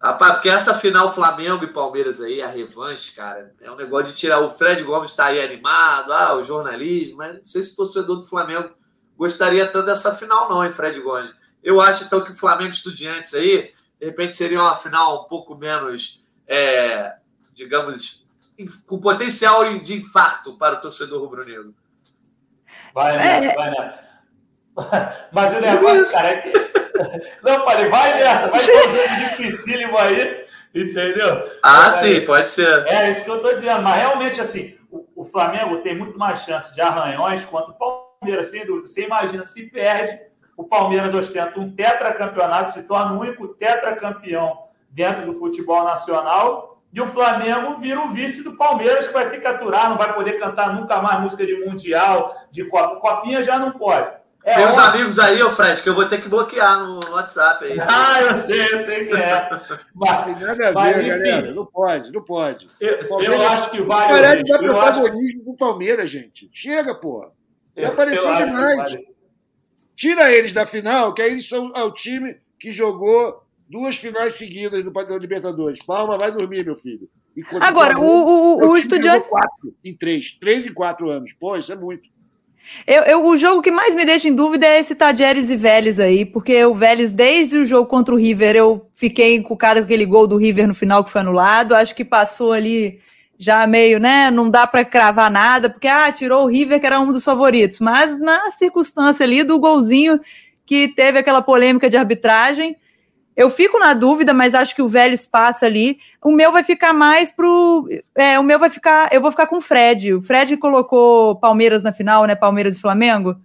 Rapaz, porque essa final Flamengo e Palmeiras aí, a revanche, cara, é um negócio de tirar. O Fred Gomes está aí animado, ah, o jornalismo, mas não sei se o torcedor do Flamengo gostaria tanto dessa final, não, hein, Fred Gomes? Eu acho, então, que o Flamengo Estudiantes aí, de repente, seria uma final um pouco menos, é, digamos, com potencial de infarto para o torcedor rubro-negro. Vai nessa, é... vai nessa. Mas o negócio, cara, é que... Não, falei, vai nessa, vai fazer dificílimo aí, entendeu? Ah, é, sim, pode ser. É isso que eu tô dizendo, mas realmente, assim, o, o Flamengo tem muito mais chance de arranhões quanto o Palmeiras Palmeiras, sem dúvida. Você imagina, se perde, o Palmeiras ostenta um tetracampeonato, se torna o único tetracampeão dentro do futebol nacional, e o Flamengo vira o vice do Palmeiras, que vai ter que aturar, não vai poder cantar nunca mais música de Mundial, de Copa. Copinha já não pode. É Tem uns amigos aí, ô Fred, que eu vou ter que bloquear no WhatsApp aí. Ah, eu sei, eu sei que é. Mas, Tem nada a mas, ver, enfim, galera. Não pode, não pode. Eu, eu acho que vai. Parar de dar protagonismo pro Palmeiras, gente. Chega, porra. Já apareceu demais. Tira eles da final, que aí eles são é o time que jogou duas finais seguidas do do Libertadores. Palma, vai dormir, meu filho. Enquanto Agora, o, o, o, o estudante. Quatro em três, três em quatro anos. Pô, isso é muito. Eu, eu, o jogo que mais me deixa em dúvida é esse Tadieres e Vélez aí, porque o Vélez, desde o jogo contra o River, eu fiquei encucado com aquele gol do River no final que foi anulado. Acho que passou ali já meio, né? Não dá para cravar nada, porque ah, tirou o River, que era um dos favoritos. Mas na circunstância ali do golzinho que teve aquela polêmica de arbitragem, eu fico na dúvida, mas acho que o Vélez passa ali. O meu vai ficar mais pro. É, o meu vai ficar. Eu vou ficar com o Fred. O Fred colocou Palmeiras na final, né? Palmeiras e Flamengo.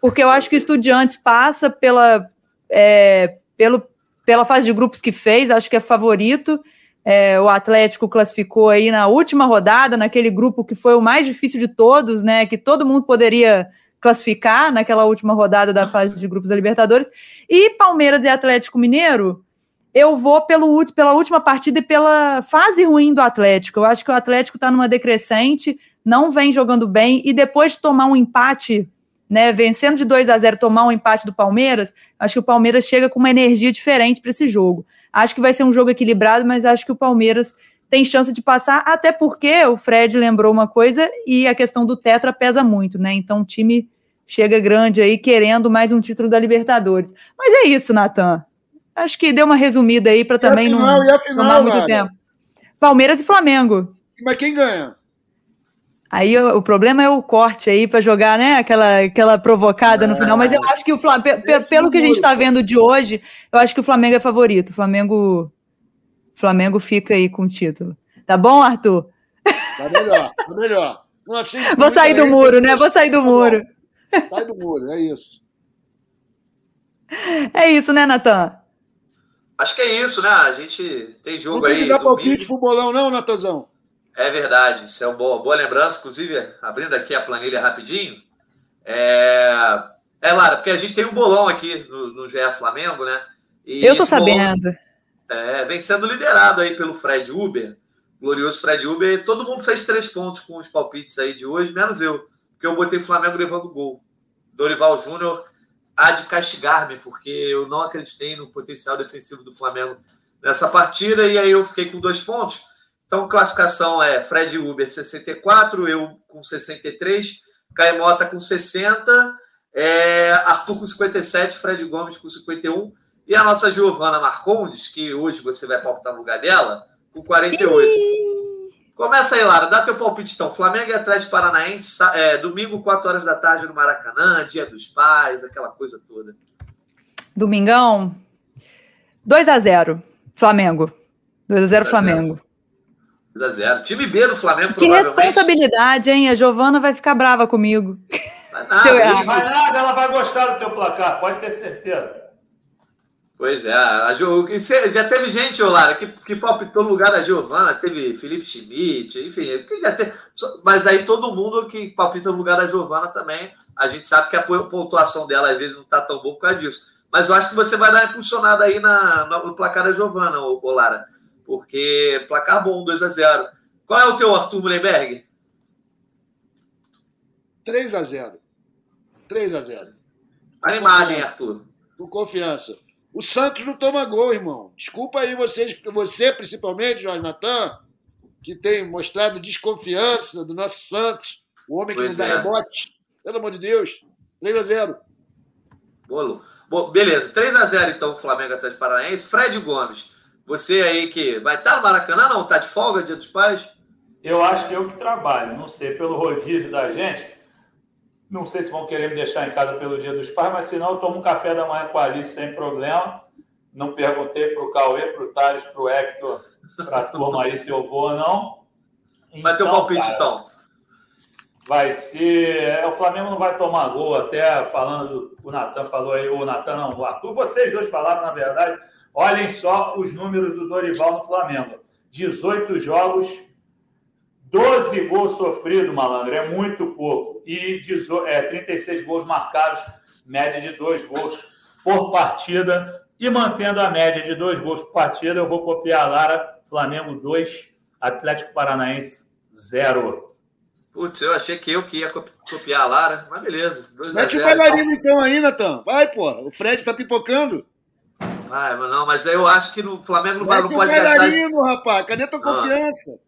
Porque eu acho que o Estudiantes passa pela, é, pelo, pela fase de grupos que fez, acho que é favorito. É, o Atlético classificou aí na última rodada, naquele grupo que foi o mais difícil de todos, né? Que todo mundo poderia classificar naquela última rodada da fase de grupos da Libertadores. E Palmeiras e Atlético Mineiro, eu vou pelo, pela última partida e pela fase ruim do Atlético. Eu acho que o Atlético está numa decrescente, não vem jogando bem, e depois de tomar um empate, né? Vencendo de 2 a 0 tomar um empate do Palmeiras, acho que o Palmeiras chega com uma energia diferente para esse jogo. Acho que vai ser um jogo equilibrado, mas acho que o Palmeiras tem chance de passar, até porque o Fred lembrou uma coisa e a questão do Tetra pesa muito, né? Então o time chega grande aí querendo mais um título da Libertadores. Mas é isso, Natan. Acho que deu uma resumida aí para também final, não final, tomar muito tempo. Palmeiras e Flamengo. Mas quem ganha? Aí o, problema é o corte aí para jogar, né? Aquela, aquela provocada é, no final. Mas eu acho que o Flamengo, pelo que a gente está vendo de hoje, eu acho que o Flamengo é favorito. O Flamengo, Flamengo fica aí com o título. Tá bom, Arthur? Tá melhor, tá melhor. Não, assim, Vou sair do muro, né? Vou sair do tá muro. Sai do muro, é isso. É isso, né, Natan? Acho que é isso, né? A gente tem jogo não aí. Não tem que dar palpite pro bolão, não, Natazão? É verdade, isso é uma boa, boa lembrança. Inclusive, abrindo aqui a planilha rapidinho. É, é Lara, porque a gente tem um bolão aqui no, no GE Flamengo, né? E Eu tô sabendo. Bolão, é, vem sendo liderado aí pelo Fred Uber, glorioso Fred Uber. Todo mundo fez três pontos com os palpites aí de hoje, menos eu, porque eu botei o Flamengo levando gol. Dorival Júnior há de castigar-me, porque eu não acreditei no potencial defensivo do Flamengo nessa partida, e aí eu fiquei com dois pontos. Então, classificação é Fred Uber 64, eu com 63, Caemota com 60, é, Arthur com 57, Fred Gomes com 51 e a nossa Giovana Marcondes, que hoje você vai palpitar no lugar dela, com 48. Começa aí, Lara, dá teu palpite então. Flamengo e Atlético Paranaense, é, domingo, 4 horas da tarde no Maracanã, Dia dos Pais, aquela coisa toda. Domingão, 2 a 0 Flamengo. 2 a 0 Flamengo. 2 a 0 Time B do Flamengo, Que responsabilidade, hein? A Giovana vai ficar brava comigo. Vai nada, Se vai nada, ela vai gostar do teu placar, pode ter certeza. Pois é, a jo... já teve gente, Olara, que, que palpitou no lugar da Giovana, teve Felipe Schmidt, enfim, já teve... mas aí todo mundo que palpita no lugar da Giovana também, a gente sabe que a pontuação dela às vezes não está tão boa por causa disso. Mas eu acho que você vai dar uma impulsionada aí na, no placar da Giovana, Olara. Porque placar bom, 2 a 0 Qual é o teu, Arthur Mullenberg? 3 a 0 3 a 0 Animado, hein, Arthur? Com confiança. O Santos não toma gol, irmão. Desculpa aí vocês, você principalmente, Jorge Natan, que tem mostrado desconfiança do nosso Santos, o homem que pois não dá é. rebote. Pelo amor de Deus. 3 a 0 Bolo. Bom, beleza, 3 a 0 então o Flamengo Atlético Paranaense. Fred Gomes, você aí que vai estar no Maracanã, não? Tá de folga, Dia dos Pais? Eu acho que eu que trabalho, não sei, pelo rodízio da gente. Não sei se vão querer me deixar em casa pelo Dia dos Pais, mas senão eu tomo um café da manhã com a Alice sem problema. Não perguntei para o Cauê, para o Thales, para o Hector, para a turma aí se eu vou ou não. Então, vai ter então, palpite, cara, então? Vai ser. É, o Flamengo não vai tomar gol, até falando. O Natan falou aí, o Natan não, o Arthur. Vocês dois falaram, na verdade. Olhem só os números do Dorival no Flamengo: 18 jogos, 12 gols sofridos, malandro, é muito pouco. E é, 36 gols marcados, média de 2 gols por partida. E mantendo a média de 2 gols por partida, eu vou copiar a Lara, Flamengo 2, Atlético Paranaense 0. Putz, eu achei que eu que ia copiar a Lara, mas beleza. Mete o bailarino então aí, Natan. Vai, pô. O Fred tá pipocando. Vai, mas não, mas eu acho que no Flamengo não, vai, não pode gastar. bailarino, rapaz. Cadê tua confiança?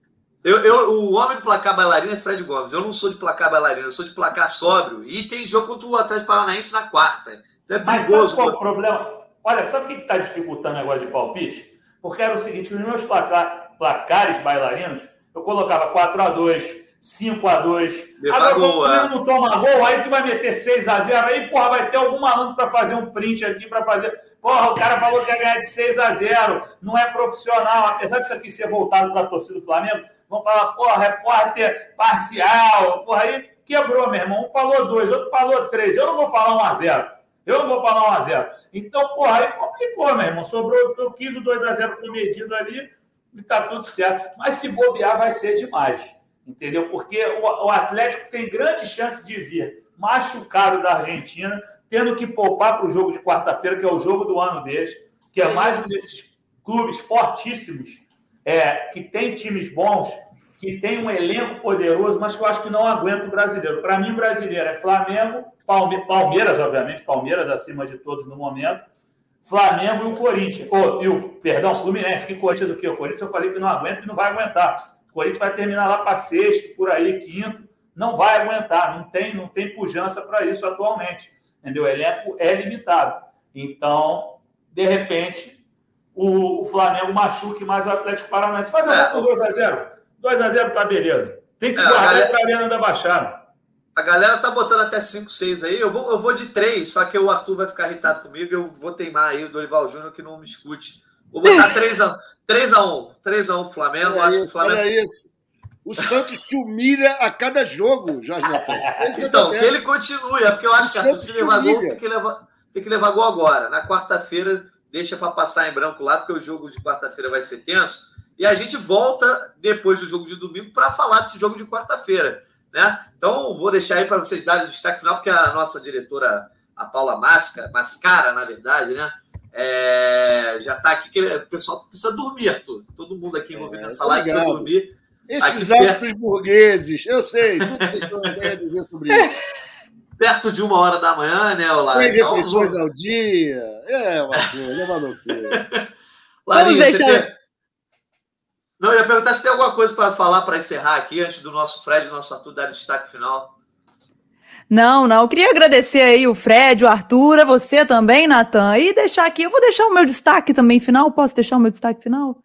Eu, eu, o homem do placar bailarino é Fred Gomes. Eu não sou de placar bailarino, eu sou de placar sóbrio. E tem jogo contra o Atlético Paranaense na quarta. Então é perigoso. Mas sabe qual é o problema? Olha, sabe o que está dificultando o negócio de palpite? Porque era o seguinte, os meus placar, placares bailarinos, eu colocava 4x2, 5x2. Agora, quando o é. não toma gol, aí tu vai meter 6x0, aí, porra, vai ter algum malandro para fazer um print aqui, para fazer... Porra, o cara falou que ia ganhar de 6x0, não é profissional. Apesar disso aqui ser voltado para a torcida do Flamengo, vão falar, porra, repórter parcial, porra, aí quebrou, meu irmão. Um falou dois, outro falou três. Eu não vou falar 1 a 0 Eu não vou falar 1 a 0 Então, porra, aí complicou, meu irmão. Sobrou, eu quis o 2 a 0 comedido ali e tá tudo certo. Mas se bobear, vai ser demais. Entendeu? Porque o, o Atlético tem grande chance de vir machucado da Argentina, tendo que poupar para o jogo de quarta-feira, que é o jogo do ano deles, que é mais um desses clubes fortíssimos, é, que tem times bons, que tem um elenco poderoso, mas que eu acho que não aguenta o brasileiro. Para mim, brasileiro é Flamengo, Palme Palmeiras, obviamente, Palmeiras acima de todos no momento, Flamengo e o Corinthians. Oh, e o, perdão, Fluminense. Que Corinthians o quê? O Corinthians eu falei que não aguenta e não vai aguentar. O Corinthians vai terminar lá para sexto, por aí, quinto. Não vai aguentar, não tem, não tem pujança para isso atualmente. Entendeu? O elenco é limitado. Então, de repente, o, o Flamengo machuque mais o Atlético Paranaense. Faz a é, 2x0. 2x0 tá beleza. Tem que é, guardar galera... para a Arena da Baixada. A galera tá botando até 5, 6 aí. Eu vou, eu vou de 3, só que o Arthur vai ficar irritado comigo. Eu vou teimar aí o Dorival Júnior que não me escute. Vou botar 3 a, 3 a 1 3 a 1 pro Flamengo. Olha acho isso, que o Flamengo. Olha isso. O Santos se humilha a cada jogo, Jorge Natan. É então, que ele continue, é porque eu acho o que Arthur, se levar gol, tem que levar, tem que levar gol agora. Na quarta-feira, deixa para passar em branco lá, porque o jogo de quarta-feira vai ser tenso. E a gente volta depois do jogo de domingo para falar desse jogo de quarta-feira. Né? Então, vou deixar aí para vocês darem o destaque final, porque a nossa diretora, a Paula Masca, Mascara, na verdade, né? É, já está aqui, que o pessoal precisa dormir, Arthur. Todo mundo aqui envolvido é, nessa live precisa dormir. Esses árbitros perto... burgueses, eu sei, tudo que vocês estão a dizer sobre isso. Perto de uma hora da manhã, né, Olá? Tem então, refeições vou... ao dia. É uma coisa, é uma loucura. Vamos deixar... Tem... Não, eu ia perguntar se tem alguma coisa para falar para encerrar aqui, antes do nosso Fred, do nosso Arthur dar destaque final. Não, não. Eu queria agradecer aí o Fred, o Arthur, a você também, Natan. E deixar aqui, eu vou deixar o meu destaque também final. Posso deixar o meu destaque final?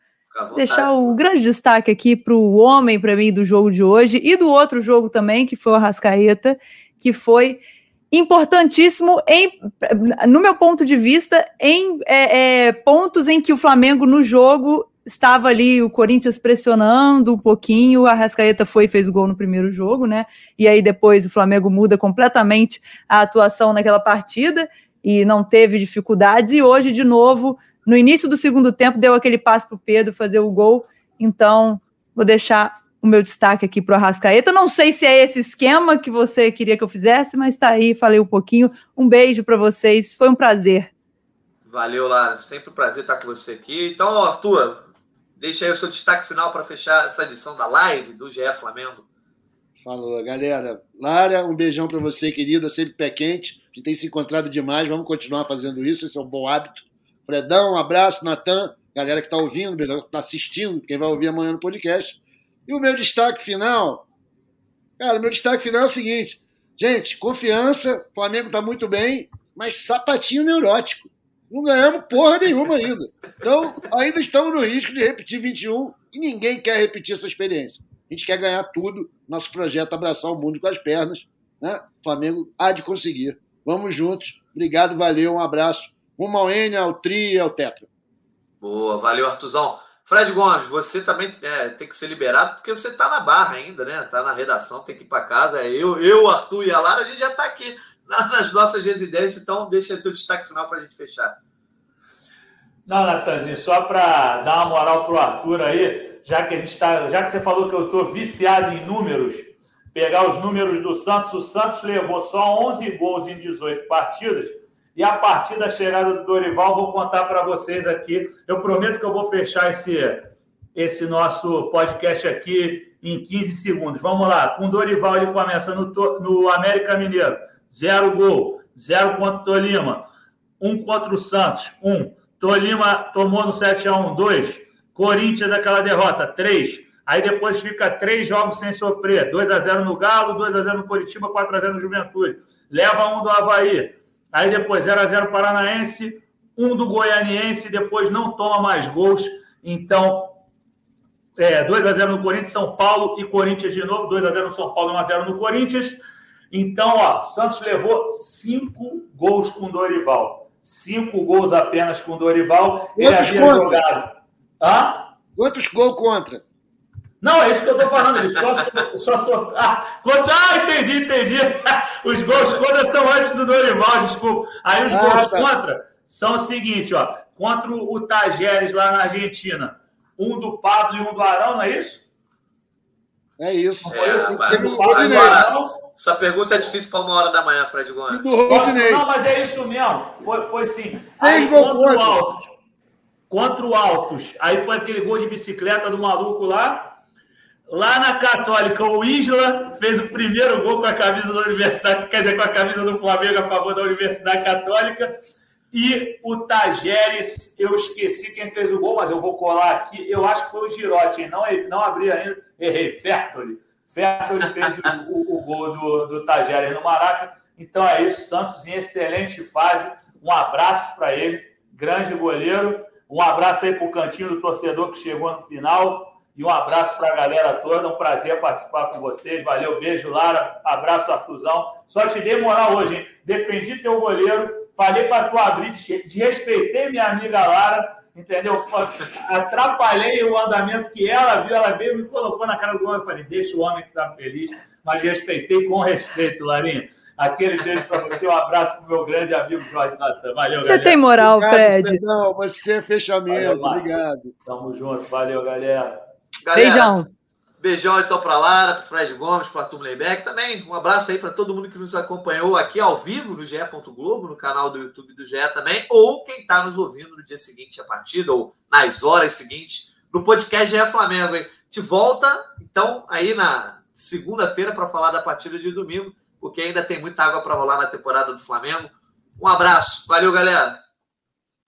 Deixar o grande destaque aqui para o homem, para mim, do jogo de hoje e do outro jogo também, que foi o Arrascaeta, que foi importantíssimo, em, no meu ponto de vista, em é, é, pontos em que o Flamengo no jogo estava ali o Corinthians pressionando um pouquinho, a Rascaeta foi e fez gol no primeiro jogo, né? E aí depois o Flamengo muda completamente a atuação naquela partida e não teve dificuldades. E hoje, de novo, no início do segundo tempo, deu aquele passe para o Pedro fazer o gol. Então, vou deixar o meu destaque aqui para o Arrascaeta. Não sei se é esse esquema que você queria que eu fizesse, mas está aí, falei um pouquinho. Um beijo para vocês, foi um prazer. Valeu, Lara. Sempre um prazer estar com você aqui. Então, Arthur, Deixa aí o seu destaque final para fechar essa edição da live do GE Flamengo. Falou, galera. Lara, um beijão para você, querida, sempre pé quente. A gente tem se encontrado demais, vamos continuar fazendo isso, esse é um bom hábito. Fredão, um abraço, Natan, galera que está ouvindo, está assistindo, quem vai ouvir amanhã no podcast. E o meu destaque final, cara, o meu destaque final é o seguinte: gente, confiança, Flamengo está muito bem, mas sapatinho neurótico. Não ganhamos porra nenhuma ainda. Então, ainda estamos no risco de repetir 21 e ninguém quer repetir essa experiência. A gente quer ganhar tudo. Nosso projeto é abraçar o mundo com as pernas. Né? O Flamengo há de conseguir. Vamos juntos. Obrigado, valeu, um abraço. Rumo ao N, ao Tri e ao Tetra. Boa, valeu, Artuzão. Fred Gomes, você também é, tem que ser liberado porque você está na barra ainda, né? Está na redação, tem que ir para casa. Eu, eu, Arthur e a Lara, a gente já está aqui nas nossas residências. Então, deixa teu destaque final para a gente fechar. Não, Natanzinho, só para dar uma moral para o Arthur aí, já que a gente tá, já que você falou que eu estou viciado em números, pegar os números do Santos, o Santos levou só 11 gols em 18 partidas. E a partir da chegada do Dorival, vou contar para vocês aqui. Eu prometo que eu vou fechar esse, esse nosso podcast aqui em 15 segundos. Vamos lá. Com o Dorival, ele começa no, no América Mineiro. Zero gol. Zero contra o Tolima. Um contra o Santos. Um. Tolima tomou no 7x1. Dois. Corinthians, aquela derrota. Três. Aí depois fica três jogos sem sofrer. 2x0 no Galo, 2x0 no Curitiba, 4x0 no Juventude. Leva um do Havaí. Aí depois 0x0 Paranaense, um do Goianiense, depois não toma mais gols. Então, é, 2x0 no Corinthians, São Paulo e Corinthians de novo. 2x0 no São Paulo e 1x0 no Corinthians. Então, ó, Santos levou cinco gols com Dorival. Cinco gols apenas com Dorival. Ele havia contra? jogado. Hã? Quantos gols contra? Não, é isso que eu estou falando. Ele só, só, só ah, contra... ah, entendi, entendi. Os gols contra são antes do Dorival, desculpa. Aí os ah, gols tá. contra são o seguinte, ó. Contra o Tajeres lá na Argentina. Um do Pablo e um do Arão, não é isso? É isso. É, isso? Agora, essa pergunta é difícil para uma hora da manhã, Fred Gomes. Não, mas é isso mesmo. Foi, foi sim. Aí, contra o Altos. Contra o Altos. Aí foi aquele gol de bicicleta do maluco lá. Lá na Católica, o Isla fez o primeiro gol com a camisa da Universidade, quer dizer, com a camisa do Flamengo a favor da Universidade Católica. E o Tajeres, eu esqueci quem fez o gol, mas eu vou colar aqui. Eu acho que foi o Girotti, não, não abri ainda. Errei, Fertoli. Fertoli fez o, o, o, gol do, do Tajeres no Maraca. Então é isso, Santos em excelente fase. Um abraço para ele, grande goleiro. Um abraço aí para o cantinho do torcedor que chegou no final. E um abraço para a galera toda. Um prazer participar com vocês. Valeu, beijo, Lara. Abraço, Artuzão. Só te dei moral hoje, hein? Defendi teu goleiro. Falei para tu abrir, desrespeitei minha amiga Lara, entendeu? Atrapalhei o andamento que ela viu. Ela veio, me colocou na cara do homem. Eu falei, deixa o homem que está feliz. Mas respeitei com respeito, Larinha. Aquele beijo para você, um abraço para o meu grande amigo Jorge Natan. Valeu, Você galera. tem moral, obrigado, Fred. Não, você é fechamento. Valeu, obrigado. Tamo junto. Valeu, galera. Galera Beijão. Beijão então para Lara, para Fred Gomes, para Arthur Leibeck. Também um abraço aí para todo mundo que nos acompanhou aqui ao vivo no GE. Globo, no canal do YouTube do GE também, ou quem está nos ouvindo no dia seguinte a partida, ou nas horas seguintes, no podcast GE Flamengo. Hein? De volta, então, aí na segunda-feira para falar da partida de domingo porque ainda tem muita água para rolar na temporada do Flamengo. Um abraço, valeu, galera.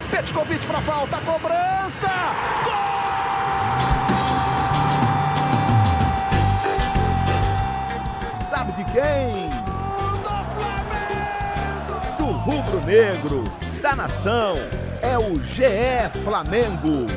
Petkovic para falta, cobrança! Quem? Do Flamengo! Do rubro-negro, da nação, é o GE Flamengo.